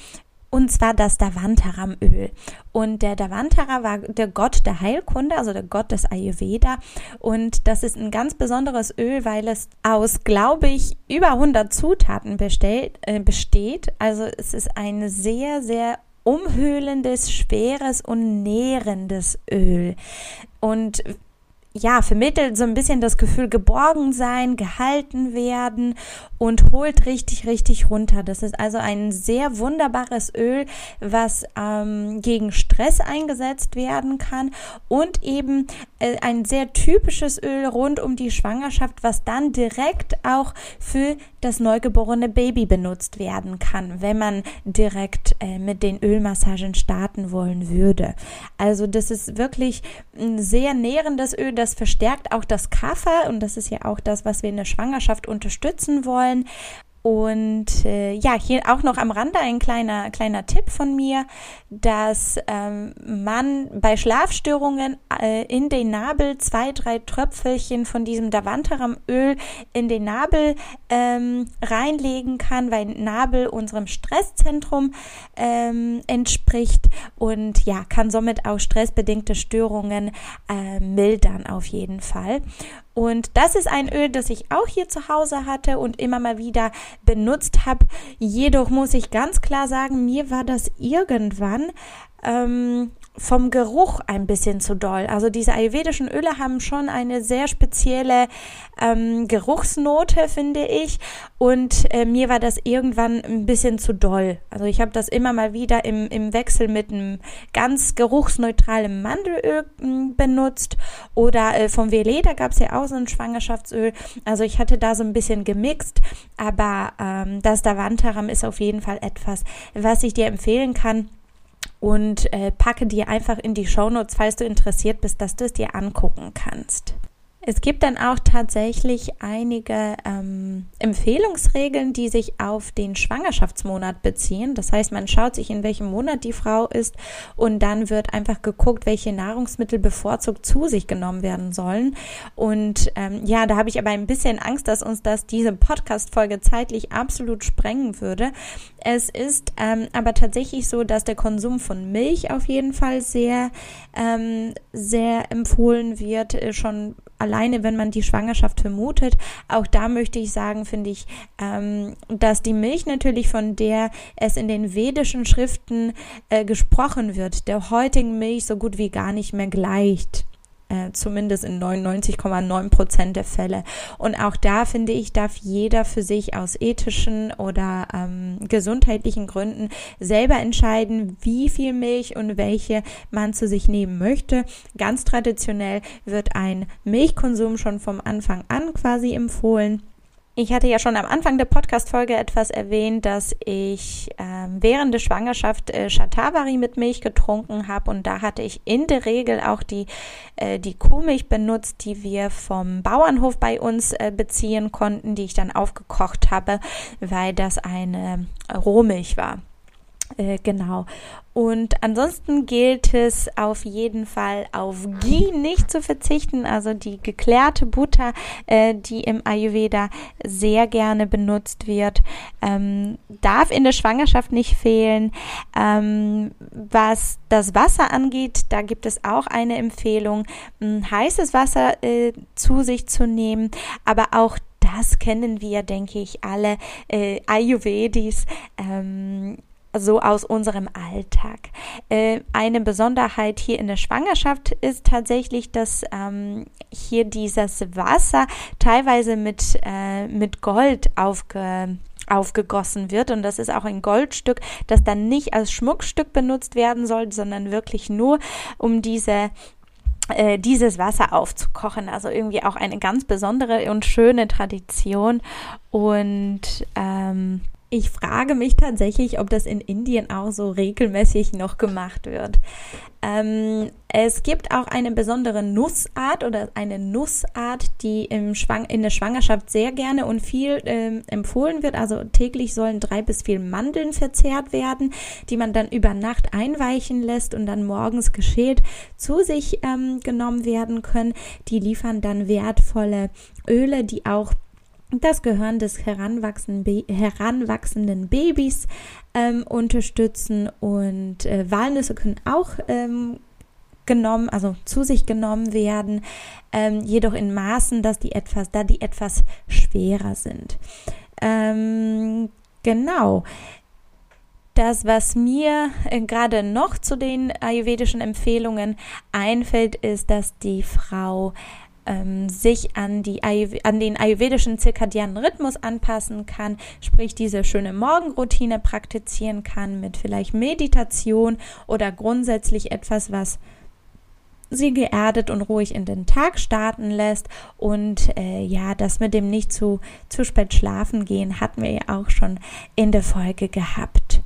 und zwar das Davantaram-Öl. Und der Davantara war der Gott der Heilkunde, also der Gott des Ayurveda. Und das ist ein ganz besonderes Öl, weil es aus, glaube ich, über 100 Zutaten bestellt, äh, besteht. Also es ist ein sehr, sehr umhüllendes, schweres und nährendes Öl. Und ja, vermittelt so ein bisschen das Gefühl geborgen sein, gehalten werden und holt richtig, richtig runter. Das ist also ein sehr wunderbares Öl, was ähm, gegen Stress eingesetzt werden kann und eben äh, ein sehr typisches Öl rund um die Schwangerschaft, was dann direkt auch für das neugeborene Baby benutzt werden kann, wenn man direkt äh, mit den Ölmassagen starten wollen würde. Also das ist wirklich ein sehr nährendes Öl, das verstärkt auch das Kaffer und das ist ja auch das, was wir in der Schwangerschaft unterstützen wollen. Und äh, ja, hier auch noch am Rande ein kleiner, kleiner Tipp von mir, dass ähm, man bei Schlafstörungen äh, in den Nabel zwei, drei Tröpfelchen von diesem Davantaram-Öl in den Nabel ähm, reinlegen kann, weil Nabel unserem Stresszentrum ähm, entspricht und ja, kann somit auch stressbedingte Störungen äh, mildern auf jeden Fall. Und das ist ein Öl, das ich auch hier zu Hause hatte und immer mal wieder benutzt habe. Jedoch muss ich ganz klar sagen, mir war das irgendwann ähm, vom Geruch ein bisschen zu doll. Also diese ayurvedischen Öle haben schon eine sehr spezielle ähm, Geruchsnote, finde ich. Und äh, mir war das irgendwann ein bisschen zu doll. Also ich habe das immer mal wieder im, im Wechsel mit einem ganz geruchsneutralen Mandelöl äh, benutzt. Oder äh, vom Veleda gab es ja auch so ein Schwangerschaftsöl. Also ich hatte da so ein bisschen gemixt. Aber ähm, das Davantaram ist auf jeden Fall etwas, was ich dir empfehlen kann und äh, packe dir einfach in die Shownotes, falls du interessiert bist, dass du es dir angucken kannst. Es gibt dann auch tatsächlich einige ähm, Empfehlungsregeln, die sich auf den Schwangerschaftsmonat beziehen. Das heißt, man schaut sich, in welchem Monat die Frau ist und dann wird einfach geguckt, welche Nahrungsmittel bevorzugt zu sich genommen werden sollen. Und ähm, ja, da habe ich aber ein bisschen Angst, dass uns das diese Podcast-Folge zeitlich absolut sprengen würde. Es ist ähm, aber tatsächlich so, dass der Konsum von Milch auf jeden Fall sehr, ähm, sehr empfohlen wird, äh, schon alleine, wenn man die Schwangerschaft vermutet. Auch da möchte ich sagen, finde ich, ähm, dass die Milch natürlich, von der es in den vedischen Schriften äh, gesprochen wird, der heutigen Milch so gut wie gar nicht mehr gleicht. Äh, zumindest in 99,9 Prozent der Fälle. Und auch da finde ich, darf jeder für sich aus ethischen oder ähm, gesundheitlichen Gründen selber entscheiden, wie viel Milch und welche man zu sich nehmen möchte. Ganz traditionell wird ein Milchkonsum schon vom Anfang an quasi empfohlen. Ich hatte ja schon am Anfang der Podcast-Folge etwas erwähnt, dass ich äh, während der Schwangerschaft äh, Shatavari mit Milch getrunken habe und da hatte ich in der Regel auch die, äh, die Kuhmilch benutzt, die wir vom Bauernhof bei uns äh, beziehen konnten, die ich dann aufgekocht habe, weil das eine Rohmilch war. Äh, genau. Und ansonsten gilt es auf jeden Fall auf Ghee nicht zu verzichten, also die geklärte Butter, äh, die im Ayurveda sehr gerne benutzt wird, ähm, darf in der Schwangerschaft nicht fehlen. Ähm, was das Wasser angeht, da gibt es auch eine Empfehlung, heißes Wasser äh, zu sich zu nehmen, aber auch das kennen wir, denke ich, alle äh, Ayurvedis. Ähm, so aus unserem Alltag. Äh, eine Besonderheit hier in der Schwangerschaft ist tatsächlich, dass ähm, hier dieses Wasser teilweise mit, äh, mit Gold aufge aufgegossen wird und das ist auch ein Goldstück, das dann nicht als Schmuckstück benutzt werden soll, sondern wirklich nur um diese äh, dieses Wasser aufzukochen. Also irgendwie auch eine ganz besondere und schöne Tradition und ähm, ich frage mich tatsächlich, ob das in Indien auch so regelmäßig noch gemacht wird. Ähm, es gibt auch eine besondere Nussart oder eine Nussart, die im Schwang in der Schwangerschaft sehr gerne und viel ähm, empfohlen wird. Also täglich sollen drei bis vier Mandeln verzehrt werden, die man dann über Nacht einweichen lässt und dann morgens geschält zu sich ähm, genommen werden können. Die liefern dann wertvolle Öle, die auch das Gehirn des heranwachsenden, Babys ähm, unterstützen und äh, Walnüsse können auch ähm, genommen, also zu sich genommen werden, ähm, jedoch in Maßen, dass die etwas, da die etwas schwerer sind. Ähm, genau. Das, was mir äh, gerade noch zu den ayurvedischen Empfehlungen einfällt, ist, dass die Frau ähm, sich an, die, an den ayurvedischen zirkadianen Rhythmus anpassen kann, sprich diese schöne Morgenroutine praktizieren kann mit vielleicht Meditation oder grundsätzlich etwas, was sie geerdet und ruhig in den Tag starten lässt. Und äh, ja, das mit dem nicht zu, zu spät schlafen gehen hatten wir ja auch schon in der Folge gehabt.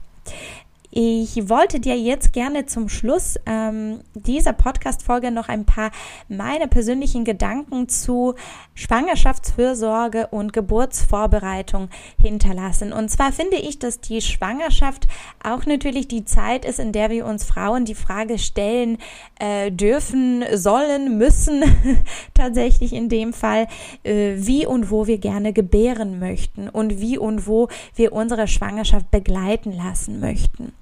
Ich wollte dir jetzt gerne zum Schluss ähm, dieser Podcast-Folge noch ein paar meine persönlichen Gedanken zu Schwangerschaftsfürsorge und Geburtsvorbereitung hinterlassen. Und zwar finde ich, dass die Schwangerschaft auch natürlich die Zeit ist, in der wir uns Frauen die Frage stellen äh, dürfen, sollen, müssen, tatsächlich in dem Fall, äh, wie und wo wir gerne gebären möchten und wie und wo wir unsere Schwangerschaft begleiten lassen möchten.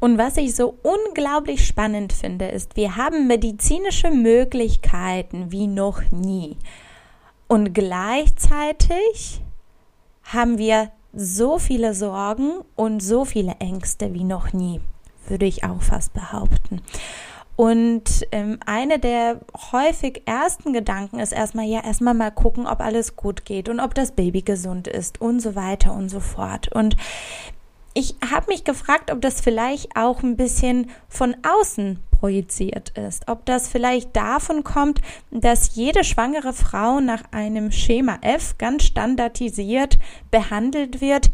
Und was ich so unglaublich spannend finde, ist, wir haben medizinische Möglichkeiten wie noch nie. Und gleichzeitig haben wir so viele Sorgen und so viele Ängste wie noch nie, würde ich auch fast behaupten. Und ähm, eine der häufig ersten Gedanken ist erstmal, ja, erstmal mal gucken, ob alles gut geht und ob das Baby gesund ist und so weiter und so fort. Und ich habe mich gefragt, ob das vielleicht auch ein bisschen von außen projiziert ist. Ob das vielleicht davon kommt, dass jede schwangere Frau nach einem Schema F ganz standardisiert behandelt wird,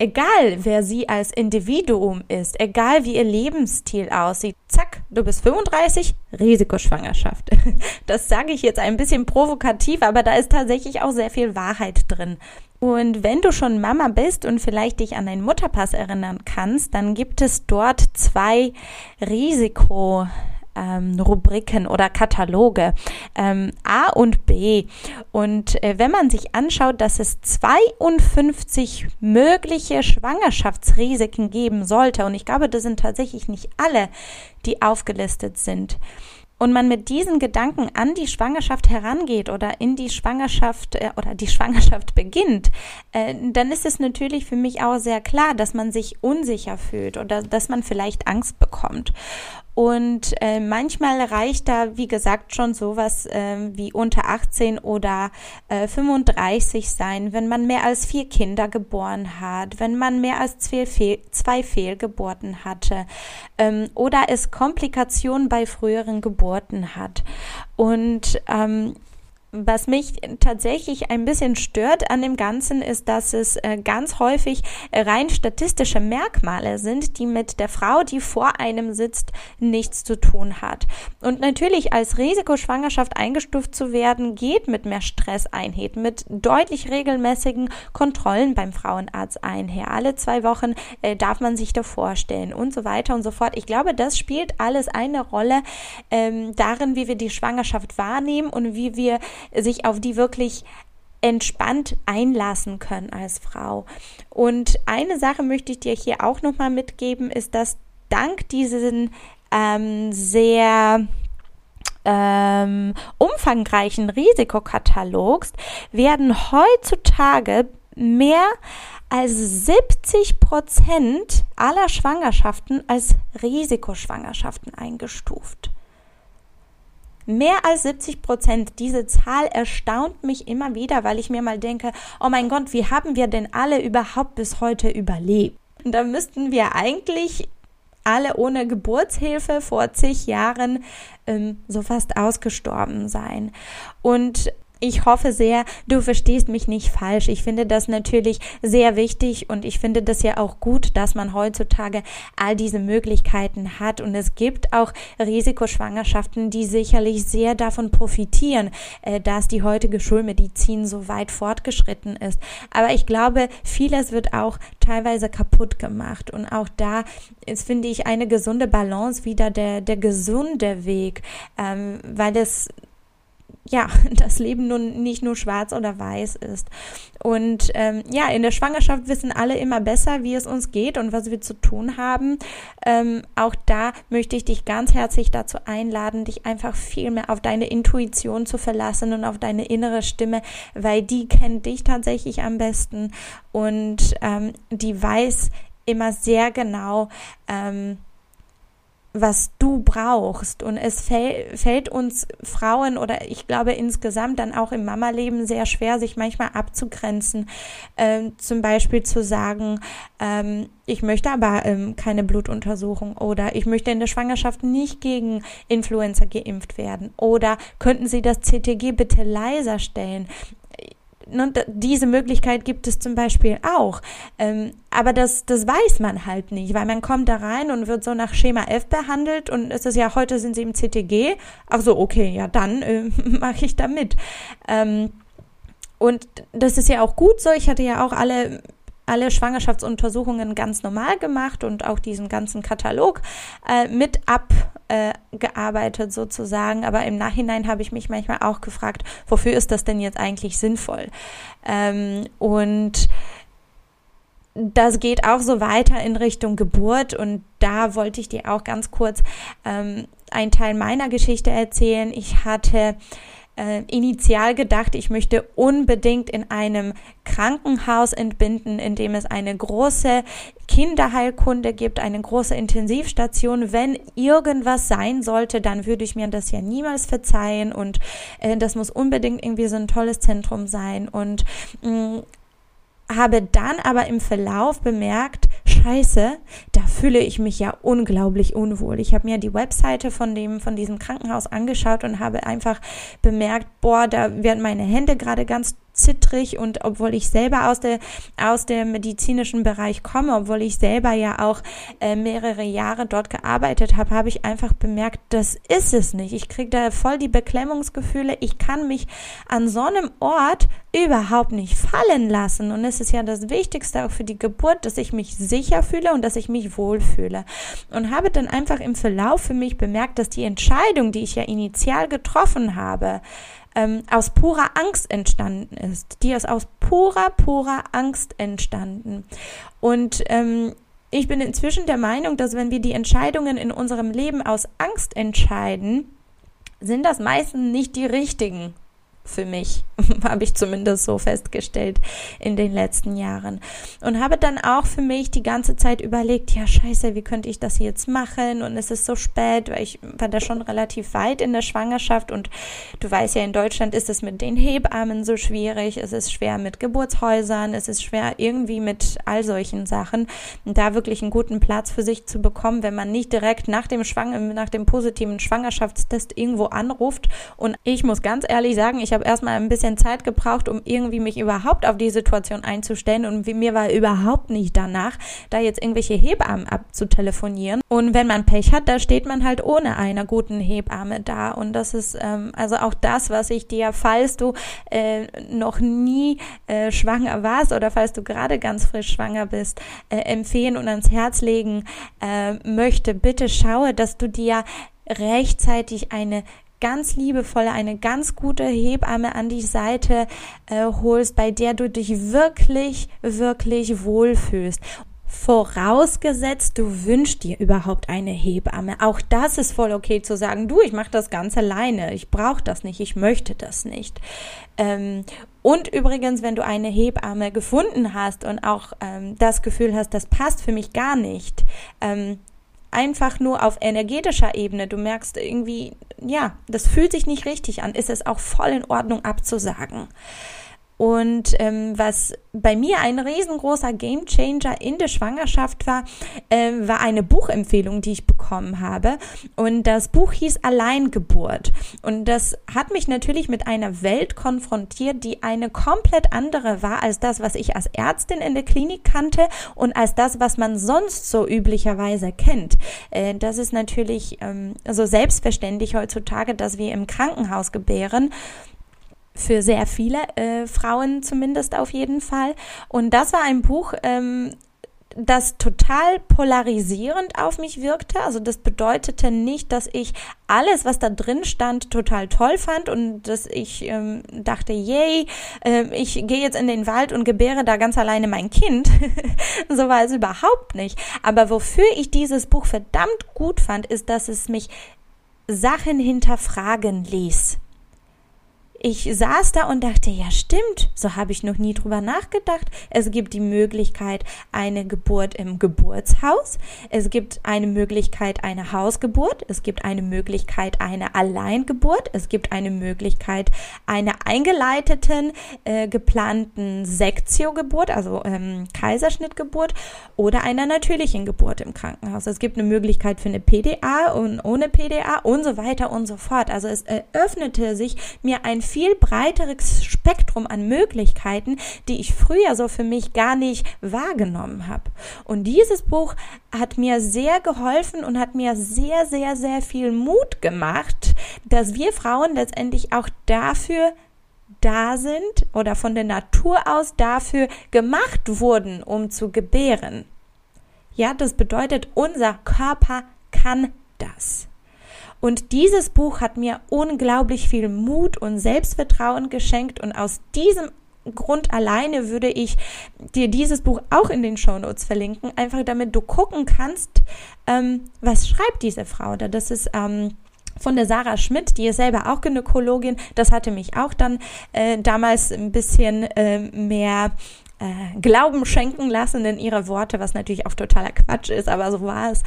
egal wer sie als Individuum ist, egal wie ihr Lebensstil aussieht. Zack, du bist 35, Risikoschwangerschaft. Das sage ich jetzt ein bisschen provokativ, aber da ist tatsächlich auch sehr viel Wahrheit drin. Und wenn du schon Mama bist und vielleicht dich an deinen Mutterpass erinnern kannst, dann gibt es dort zwei Risiko ähm, Rubriken oder Kataloge ähm, A und B. Und äh, wenn man sich anschaut, dass es 52 mögliche Schwangerschaftsrisiken geben sollte, und ich glaube, das sind tatsächlich nicht alle, die aufgelistet sind, und man mit diesen Gedanken an die Schwangerschaft herangeht oder in die Schwangerschaft äh, oder die Schwangerschaft beginnt, äh, dann ist es natürlich für mich auch sehr klar, dass man sich unsicher fühlt oder dass man vielleicht Angst bekommt. Und äh, manchmal reicht da, wie gesagt, schon sowas äh, wie unter 18 oder äh, 35 sein, wenn man mehr als vier Kinder geboren hat, wenn man mehr als zwei, Fehl zwei Fehlgeburten hatte ähm, oder es Komplikationen bei früheren Geburten hat. Und ähm, was mich tatsächlich ein bisschen stört an dem Ganzen ist, dass es äh, ganz häufig rein statistische Merkmale sind, die mit der Frau, die vor einem sitzt, nichts zu tun hat. Und natürlich als Risikoschwangerschaft eingestuft zu werden, geht mit mehr Stress einher, mit deutlich regelmäßigen Kontrollen beim Frauenarzt einher. Alle zwei Wochen äh, darf man sich da vorstellen und so weiter und so fort. Ich glaube, das spielt alles eine Rolle ähm, darin, wie wir die Schwangerschaft wahrnehmen und wie wir sich auf die wirklich entspannt einlassen können als Frau. Und eine Sache möchte ich dir hier auch nochmal mitgeben, ist, dass dank diesen ähm, sehr ähm, umfangreichen Risikokatalogs werden heutzutage mehr als 70 Prozent aller Schwangerschaften als Risikoschwangerschaften eingestuft. Mehr als 70 Prozent. Diese Zahl erstaunt mich immer wieder, weil ich mir mal denke, oh mein Gott, wie haben wir denn alle überhaupt bis heute überlebt? Und da müssten wir eigentlich alle ohne Geburtshilfe vor zig Jahren ähm, so fast ausgestorben sein. Und ich hoffe sehr, du verstehst mich nicht falsch. Ich finde das natürlich sehr wichtig und ich finde das ja auch gut, dass man heutzutage all diese Möglichkeiten hat. Und es gibt auch Risikoschwangerschaften, die sicherlich sehr davon profitieren, äh, dass die heutige Schulmedizin so weit fortgeschritten ist. Aber ich glaube, vieles wird auch teilweise kaputt gemacht. Und auch da ist, finde ich, eine gesunde Balance wieder der, der gesunde Weg, ähm, weil es ja, das Leben nun nicht nur schwarz oder weiß ist. Und ähm, ja, in der Schwangerschaft wissen alle immer besser, wie es uns geht und was wir zu tun haben. Ähm, auch da möchte ich dich ganz herzlich dazu einladen, dich einfach viel mehr auf deine Intuition zu verlassen und auf deine innere Stimme, weil die kennt dich tatsächlich am besten und ähm, die weiß immer sehr genau, ähm, was du brauchst. Und es fäll, fällt uns Frauen oder ich glaube insgesamt dann auch im Mama-Leben sehr schwer, sich manchmal abzugrenzen. Ähm, zum Beispiel zu sagen, ähm, ich möchte aber ähm, keine Blutuntersuchung oder ich möchte in der Schwangerschaft nicht gegen Influenza geimpft werden oder könnten Sie das CTG bitte leiser stellen? Ne, diese Möglichkeit gibt es zum Beispiel auch. Ähm, aber das, das weiß man halt nicht, weil man kommt da rein und wird so nach Schema F behandelt und es ist ja, heute sind sie im CTG. Ach so, okay, ja, dann äh, mache ich da mit. Ähm, und das ist ja auch gut so. Ich hatte ja auch alle alle Schwangerschaftsuntersuchungen ganz normal gemacht und auch diesen ganzen Katalog äh, mit abgearbeitet äh, sozusagen. Aber im Nachhinein habe ich mich manchmal auch gefragt, wofür ist das denn jetzt eigentlich sinnvoll? Ähm, und das geht auch so weiter in Richtung Geburt und da wollte ich dir auch ganz kurz ähm, einen Teil meiner Geschichte erzählen. Ich hatte äh, initial gedacht, ich möchte unbedingt in einem Krankenhaus entbinden, in dem es eine große Kinderheilkunde gibt, eine große Intensivstation. Wenn irgendwas sein sollte, dann würde ich mir das ja niemals verzeihen und äh, das muss unbedingt irgendwie so ein tolles Zentrum sein und mh, mm, habe dann aber im Verlauf bemerkt, scheiße, da fühle ich mich ja unglaublich unwohl. Ich habe mir die Webseite von dem, von diesem Krankenhaus angeschaut und habe einfach bemerkt, boah, da werden meine Hände gerade ganz zittrig und obwohl ich selber aus der aus dem medizinischen Bereich komme, obwohl ich selber ja auch äh, mehrere Jahre dort gearbeitet habe, habe ich einfach bemerkt, das ist es nicht. Ich kriege da voll die Beklemmungsgefühle. Ich kann mich an so einem Ort überhaupt nicht fallen lassen und es ist ja das Wichtigste auch für die Geburt, dass ich mich sicher fühle und dass ich mich wohlfühle und habe dann einfach im Verlauf für mich bemerkt, dass die Entscheidung, die ich ja initial getroffen habe, ähm, aus purer Angst entstanden ist. Die ist aus purer, purer Angst entstanden. Und ähm, ich bin inzwischen der Meinung, dass wenn wir die Entscheidungen in unserem Leben aus Angst entscheiden, sind das meistens nicht die richtigen für mich, habe ich zumindest so festgestellt in den letzten Jahren. Und habe dann auch für mich die ganze Zeit überlegt, ja scheiße, wie könnte ich das jetzt machen? Und es ist so spät, weil ich war da schon relativ weit in der Schwangerschaft und du weißt ja, in Deutschland ist es mit den Hebammen so schwierig, es ist schwer mit Geburtshäusern, es ist schwer irgendwie mit all solchen Sachen, da wirklich einen guten Platz für sich zu bekommen, wenn man nicht direkt nach dem Schwang nach dem positiven Schwangerschaftstest irgendwo anruft. Und ich muss ganz ehrlich sagen, ich habe habe erstmal ein bisschen Zeit gebraucht, um irgendwie mich überhaupt auf die Situation einzustellen und mir war überhaupt nicht danach, da jetzt irgendwelche Hebammen abzutelefonieren. Und wenn man Pech hat, da steht man halt ohne einer guten Hebamme da. Und das ist ähm, also auch das, was ich dir, falls du äh, noch nie äh, schwanger warst oder falls du gerade ganz frisch schwanger bist, äh, empfehlen und ans Herz legen äh, möchte. Bitte schaue, dass du dir rechtzeitig eine ganz liebevolle, eine ganz gute Hebamme an die Seite äh, holst, bei der du dich wirklich, wirklich wohlfühlst. Vorausgesetzt, du wünschst dir überhaupt eine Hebamme. Auch das ist voll okay zu sagen, du, ich mache das ganz alleine, ich brauche das nicht, ich möchte das nicht. Ähm, und übrigens, wenn du eine Hebamme gefunden hast und auch ähm, das Gefühl hast, das passt für mich gar nicht, ähm, einfach nur auf energetischer Ebene, du merkst irgendwie, ja, das fühlt sich nicht richtig an, ist es auch voll in Ordnung abzusagen. Und ähm, was bei mir ein riesengroßer Gamechanger in der Schwangerschaft war, äh, war eine Buchempfehlung, die ich bekommen habe. Und das Buch hieß Alleingeburt. Und das hat mich natürlich mit einer Welt konfrontiert, die eine komplett andere war als das, was ich als Ärztin in der Klinik kannte und als das, was man sonst so üblicherweise kennt. Äh, das ist natürlich ähm, so selbstverständlich heutzutage, dass wir im Krankenhaus gebären für sehr viele äh, Frauen zumindest auf jeden Fall. Und das war ein Buch, ähm, das total polarisierend auf mich wirkte. Also das bedeutete nicht, dass ich alles, was da drin stand, total toll fand und dass ich ähm, dachte, yay, äh, ich gehe jetzt in den Wald und gebäre da ganz alleine mein Kind. so war es überhaupt nicht. Aber wofür ich dieses Buch verdammt gut fand, ist, dass es mich Sachen hinterfragen ließ ich saß da und dachte, ja stimmt, so habe ich noch nie drüber nachgedacht. Es gibt die Möglichkeit eine Geburt im Geburtshaus, es gibt eine Möglichkeit eine Hausgeburt, es gibt eine Möglichkeit eine Alleingeburt, es gibt eine Möglichkeit einer eingeleiteten, äh, geplanten Sektiogeburt, also ähm, Kaiserschnittgeburt oder einer natürlichen Geburt im Krankenhaus. Es gibt eine Möglichkeit für eine PDA und ohne PDA und so weiter und so fort. Also es eröffnete sich mir ein viel breiteres Spektrum an Möglichkeiten, die ich früher so für mich gar nicht wahrgenommen habe. Und dieses Buch hat mir sehr geholfen und hat mir sehr, sehr, sehr viel Mut gemacht, dass wir Frauen letztendlich auch dafür da sind oder von der Natur aus dafür gemacht wurden, um zu gebären. Ja, das bedeutet, unser Körper kann das. Und dieses Buch hat mir unglaublich viel Mut und Selbstvertrauen geschenkt und aus diesem Grund alleine würde ich dir dieses Buch auch in den Shownotes verlinken, einfach damit du gucken kannst, ähm, was schreibt diese Frau da. Das ist ähm, von der Sarah Schmidt, die ist selber auch Gynäkologin. Das hatte mich auch dann äh, damals ein bisschen äh, mehr äh, Glauben schenken lassen in ihre Worte, was natürlich auch totaler Quatsch ist, aber so war es.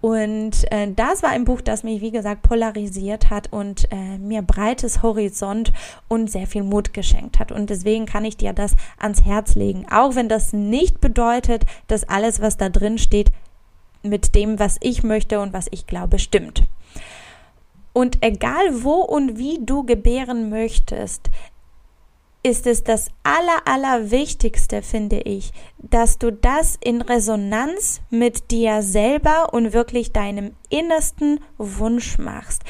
Und äh, das war ein Buch, das mich, wie gesagt, polarisiert hat und äh, mir breites Horizont und sehr viel Mut geschenkt hat. Und deswegen kann ich dir das ans Herz legen. Auch wenn das nicht bedeutet, dass alles, was da drin steht, mit dem, was ich möchte und was ich glaube, stimmt. Und egal wo und wie du gebären möchtest, ist es das aller, aller Wichtigste, finde ich, dass du das in Resonanz mit dir selber und wirklich deinem innersten Wunsch machst.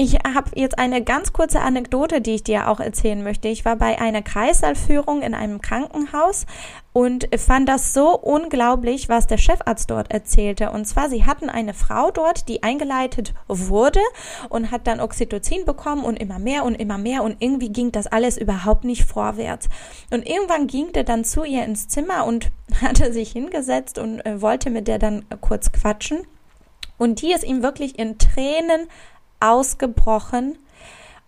Ich habe jetzt eine ganz kurze Anekdote, die ich dir auch erzählen möchte. Ich war bei einer Kreissaalführung in einem Krankenhaus und fand das so unglaublich, was der Chefarzt dort erzählte. Und zwar, sie hatten eine Frau dort, die eingeleitet wurde und hat dann Oxytocin bekommen und immer mehr und immer mehr und irgendwie ging das alles überhaupt nicht vorwärts. Und irgendwann ging der dann zu ihr ins Zimmer und hatte sich hingesetzt und äh, wollte mit der dann kurz quatschen. Und die ist ihm wirklich in Tränen ausgebrochen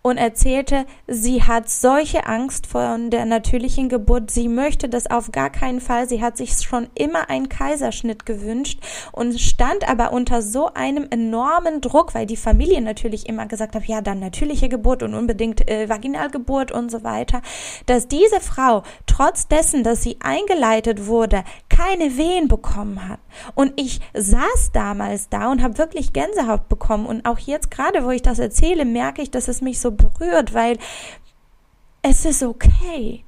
und erzählte, sie hat solche Angst vor der natürlichen Geburt. Sie möchte das auf gar keinen Fall. Sie hat sich schon immer einen Kaiserschnitt gewünscht und stand aber unter so einem enormen Druck, weil die Familie natürlich immer gesagt hat, ja, dann natürliche Geburt und unbedingt äh, Vaginalgeburt und so weiter, dass diese Frau trotz dessen, dass sie eingeleitet wurde, keine Wehen bekommen hat. Und ich saß damals da und habe wirklich Gänsehaut bekommen. Und auch jetzt gerade, wo ich das erzähle, merke ich, dass es mich so berührt, weil es ist okay.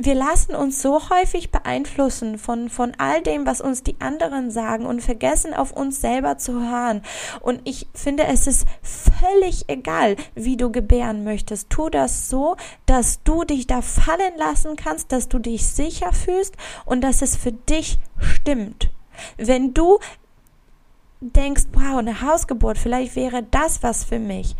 Wir lassen uns so häufig beeinflussen von, von all dem, was uns die anderen sagen und vergessen auf uns selber zu hören. Und ich finde, es ist völlig egal, wie du gebären möchtest. Tu das so, dass du dich da fallen lassen kannst, dass du dich sicher fühlst und dass es für dich stimmt. Wenn du denkst, wow, eine Hausgeburt, vielleicht wäre das was für mich,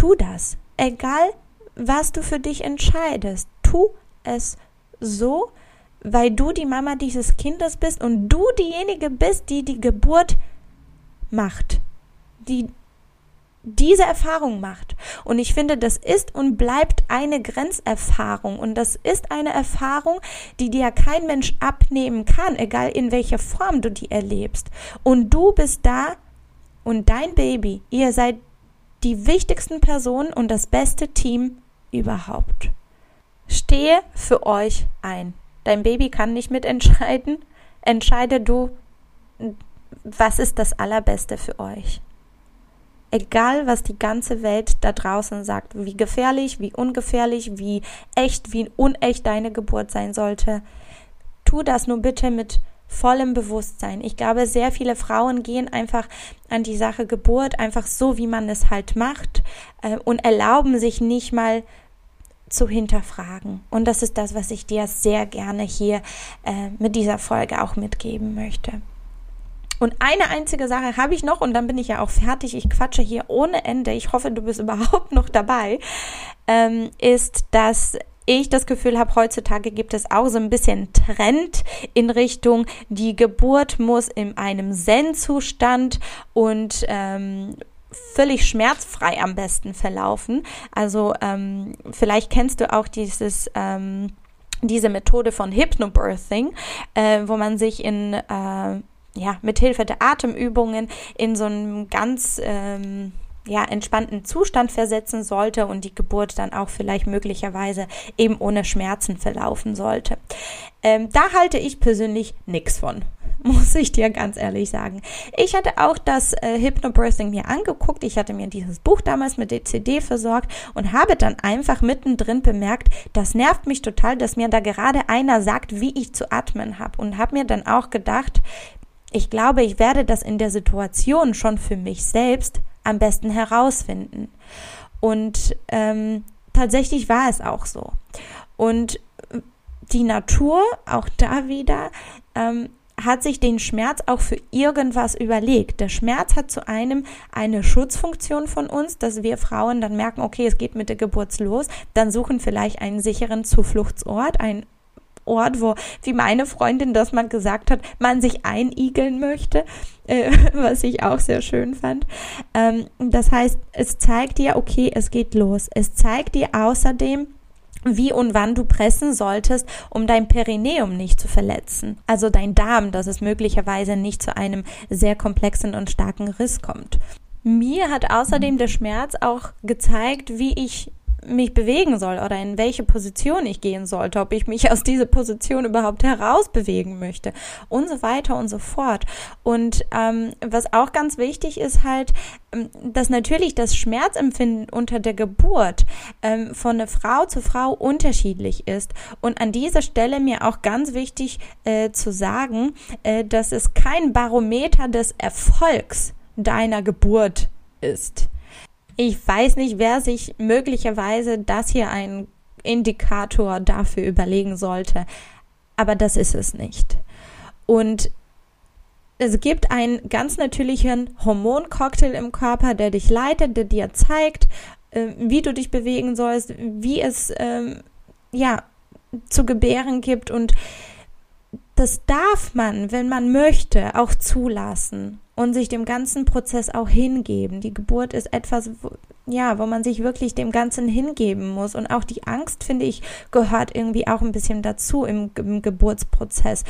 tu das. Egal, was du für dich entscheidest, tu es so, weil du die Mama dieses Kindes bist und du diejenige bist, die die Geburt macht, die diese Erfahrung macht. Und ich finde, das ist und bleibt eine Grenzerfahrung. Und das ist eine Erfahrung, die dir kein Mensch abnehmen kann, egal in welcher Form du die erlebst. Und du bist da und dein Baby, ihr seid die wichtigsten Personen und das beste Team überhaupt. Stehe für euch ein. Dein Baby kann nicht mitentscheiden. Entscheide du, was ist das Allerbeste für euch egal was die ganze Welt da draußen sagt, wie gefährlich, wie ungefährlich, wie echt, wie unecht deine Geburt sein sollte, tu das nur bitte mit vollem Bewusstsein. Ich glaube, sehr viele Frauen gehen einfach an die Sache Geburt einfach so, wie man es halt macht äh, und erlauben sich nicht mal zu hinterfragen. Und das ist das, was ich dir sehr gerne hier äh, mit dieser Folge auch mitgeben möchte. Und eine einzige Sache habe ich noch und dann bin ich ja auch fertig. Ich quatsche hier ohne Ende. Ich hoffe, du bist überhaupt noch dabei. Ähm, ist, dass ich das Gefühl habe, heutzutage gibt es auch so ein bisschen Trend in Richtung, die Geburt muss in einem Zen-Zustand und ähm, völlig schmerzfrei am besten verlaufen. Also ähm, vielleicht kennst du auch dieses ähm, diese Methode von Hypnobirthing, äh, wo man sich in äh, ja mit Hilfe der Atemübungen in so einem ganz ähm, ja, entspannten Zustand versetzen sollte und die Geburt dann auch vielleicht möglicherweise eben ohne Schmerzen verlaufen sollte. Ähm, da halte ich persönlich nichts von. Muss ich dir ganz ehrlich sagen. Ich hatte auch das äh, Hypnobirthing mir angeguckt. Ich hatte mir dieses Buch damals mit der CD versorgt und habe dann einfach mittendrin bemerkt, das nervt mich total, dass mir da gerade einer sagt, wie ich zu atmen habe. Und habe mir dann auch gedacht, ich glaube, ich werde das in der Situation schon für mich selbst am besten herausfinden. Und ähm, tatsächlich war es auch so. Und die Natur, auch da wieder, ähm, hat sich den Schmerz auch für irgendwas überlegt. Der Schmerz hat zu einem eine Schutzfunktion von uns, dass wir Frauen dann merken, okay, es geht mit der Geburt los, dann suchen vielleicht einen sicheren Zufluchtsort, einen Ort, wo, wie meine Freundin das mal gesagt hat, man sich einigeln möchte, äh, was ich auch sehr schön fand. Ähm, das heißt, es zeigt dir, okay, es geht los. Es zeigt dir außerdem, wie und wann du pressen solltest, um dein Perineum nicht zu verletzen. Also dein Darm, dass es möglicherweise nicht zu einem sehr komplexen und starken Riss kommt. Mir hat außerdem der Schmerz auch gezeigt, wie ich mich bewegen soll oder in welche Position ich gehen sollte, ob ich mich aus dieser Position überhaupt herausbewegen möchte und so weiter und so fort. Und ähm, was auch ganz wichtig ist halt, ähm, dass natürlich das Schmerzempfinden unter der Geburt ähm, von einer Frau zu Frau unterschiedlich ist. Und an dieser Stelle mir auch ganz wichtig äh, zu sagen, äh, dass es kein Barometer des Erfolgs deiner Geburt ist. Ich weiß nicht, wer sich möglicherweise das hier ein Indikator dafür überlegen sollte, aber das ist es nicht. Und es gibt einen ganz natürlichen Hormoncocktail im Körper, der dich leitet, der dir zeigt, äh, wie du dich bewegen sollst, wie es ähm, ja zu gebären gibt und das darf man, wenn man möchte, auch zulassen und sich dem ganzen Prozess auch hingeben. Die Geburt ist etwas, wo, ja, wo man sich wirklich dem Ganzen hingeben muss. Und auch die Angst, finde ich, gehört irgendwie auch ein bisschen dazu im, im Geburtsprozess.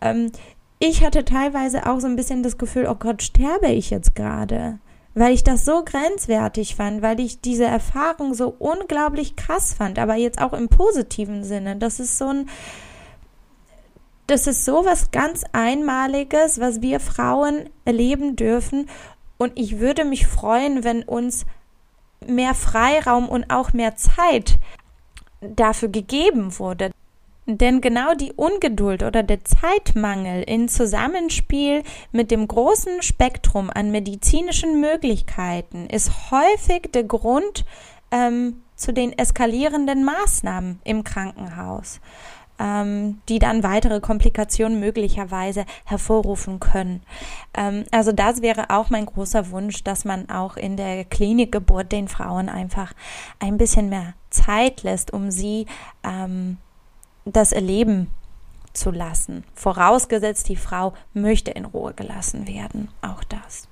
Ähm, ich hatte teilweise auch so ein bisschen das Gefühl, oh Gott, sterbe ich jetzt gerade? Weil ich das so grenzwertig fand, weil ich diese Erfahrung so unglaublich krass fand, aber jetzt auch im positiven Sinne. Das ist so ein, das ist so was ganz Einmaliges, was wir Frauen erleben dürfen. Und ich würde mich freuen, wenn uns mehr Freiraum und auch mehr Zeit dafür gegeben wurde. Denn genau die Ungeduld oder der Zeitmangel in Zusammenspiel mit dem großen Spektrum an medizinischen Möglichkeiten ist häufig der Grund ähm, zu den eskalierenden Maßnahmen im Krankenhaus ähm, die dann weitere Komplikationen möglicherweise hervorrufen können. Ähm, also das wäre auch mein großer Wunsch, dass man auch in der Klinikgeburt den Frauen einfach ein bisschen mehr Zeit lässt, um sie ähm, das erleben zu lassen. Vorausgesetzt, die Frau möchte in Ruhe gelassen werden. Auch das.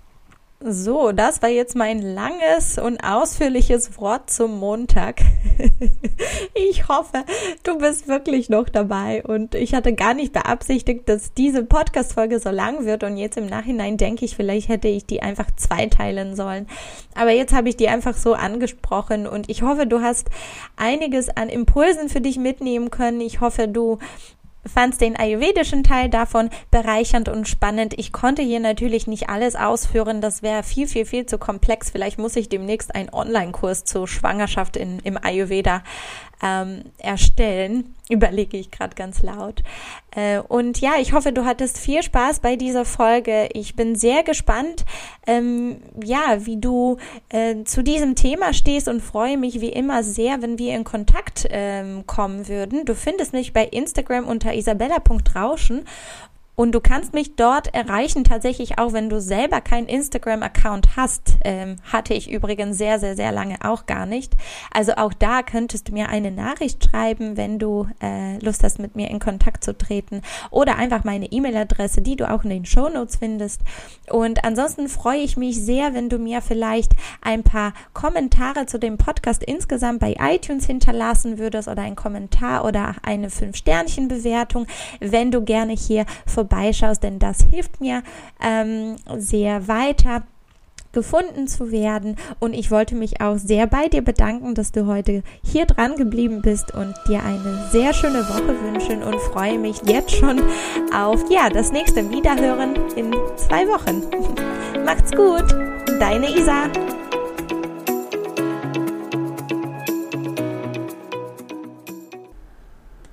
So, das war jetzt mein langes und ausführliches Wort zum Montag. ich hoffe, du bist wirklich noch dabei und ich hatte gar nicht beabsichtigt, dass diese Podcast-Folge so lang wird und jetzt im Nachhinein denke ich, vielleicht hätte ich die einfach zweiteilen sollen. Aber jetzt habe ich die einfach so angesprochen und ich hoffe, du hast einiges an Impulsen für dich mitnehmen können. Ich hoffe, du fand den ayurvedischen Teil davon bereichernd und spannend. Ich konnte hier natürlich nicht alles ausführen. Das wäre viel, viel, viel zu komplex. Vielleicht muss ich demnächst einen Online-Kurs zur Schwangerschaft in, im Ayurveda ähm, erstellen. Überlege ich gerade ganz laut. Äh, und ja, ich hoffe, du hattest viel Spaß bei dieser Folge. Ich bin sehr gespannt, ähm, ja, wie du äh, zu diesem Thema stehst und freue mich wie immer sehr, wenn wir in Kontakt ähm, kommen würden. Du findest mich bei Instagram unter isabella.rauschen Und du kannst mich dort erreichen, tatsächlich auch, wenn du selber keinen Instagram-Account hast. Ähm, hatte ich übrigens sehr, sehr, sehr lange auch gar nicht. Also auch da könntest du mir eine Nachricht schreiben, wenn du äh, Lust hast, mit mir in Kontakt zu treten. Oder einfach meine E-Mail-Adresse, die du auch in den Show Notes findest. Und ansonsten freue ich mich sehr, wenn du mir vielleicht ein paar Kommentare zu dem Podcast insgesamt bei iTunes hinterlassen würdest oder einen Kommentar oder eine 5-Sternchen-Bewertung, wenn du gerne hier vorbeischaust, denn das hilft mir ähm, sehr weiter gefunden zu werden. Und ich wollte mich auch sehr bei dir bedanken, dass du heute hier dran geblieben bist und dir eine sehr schöne Woche wünschen und freue mich jetzt schon auf ja, das nächste Wiederhören in zwei Wochen. Macht's gut, deine Isa.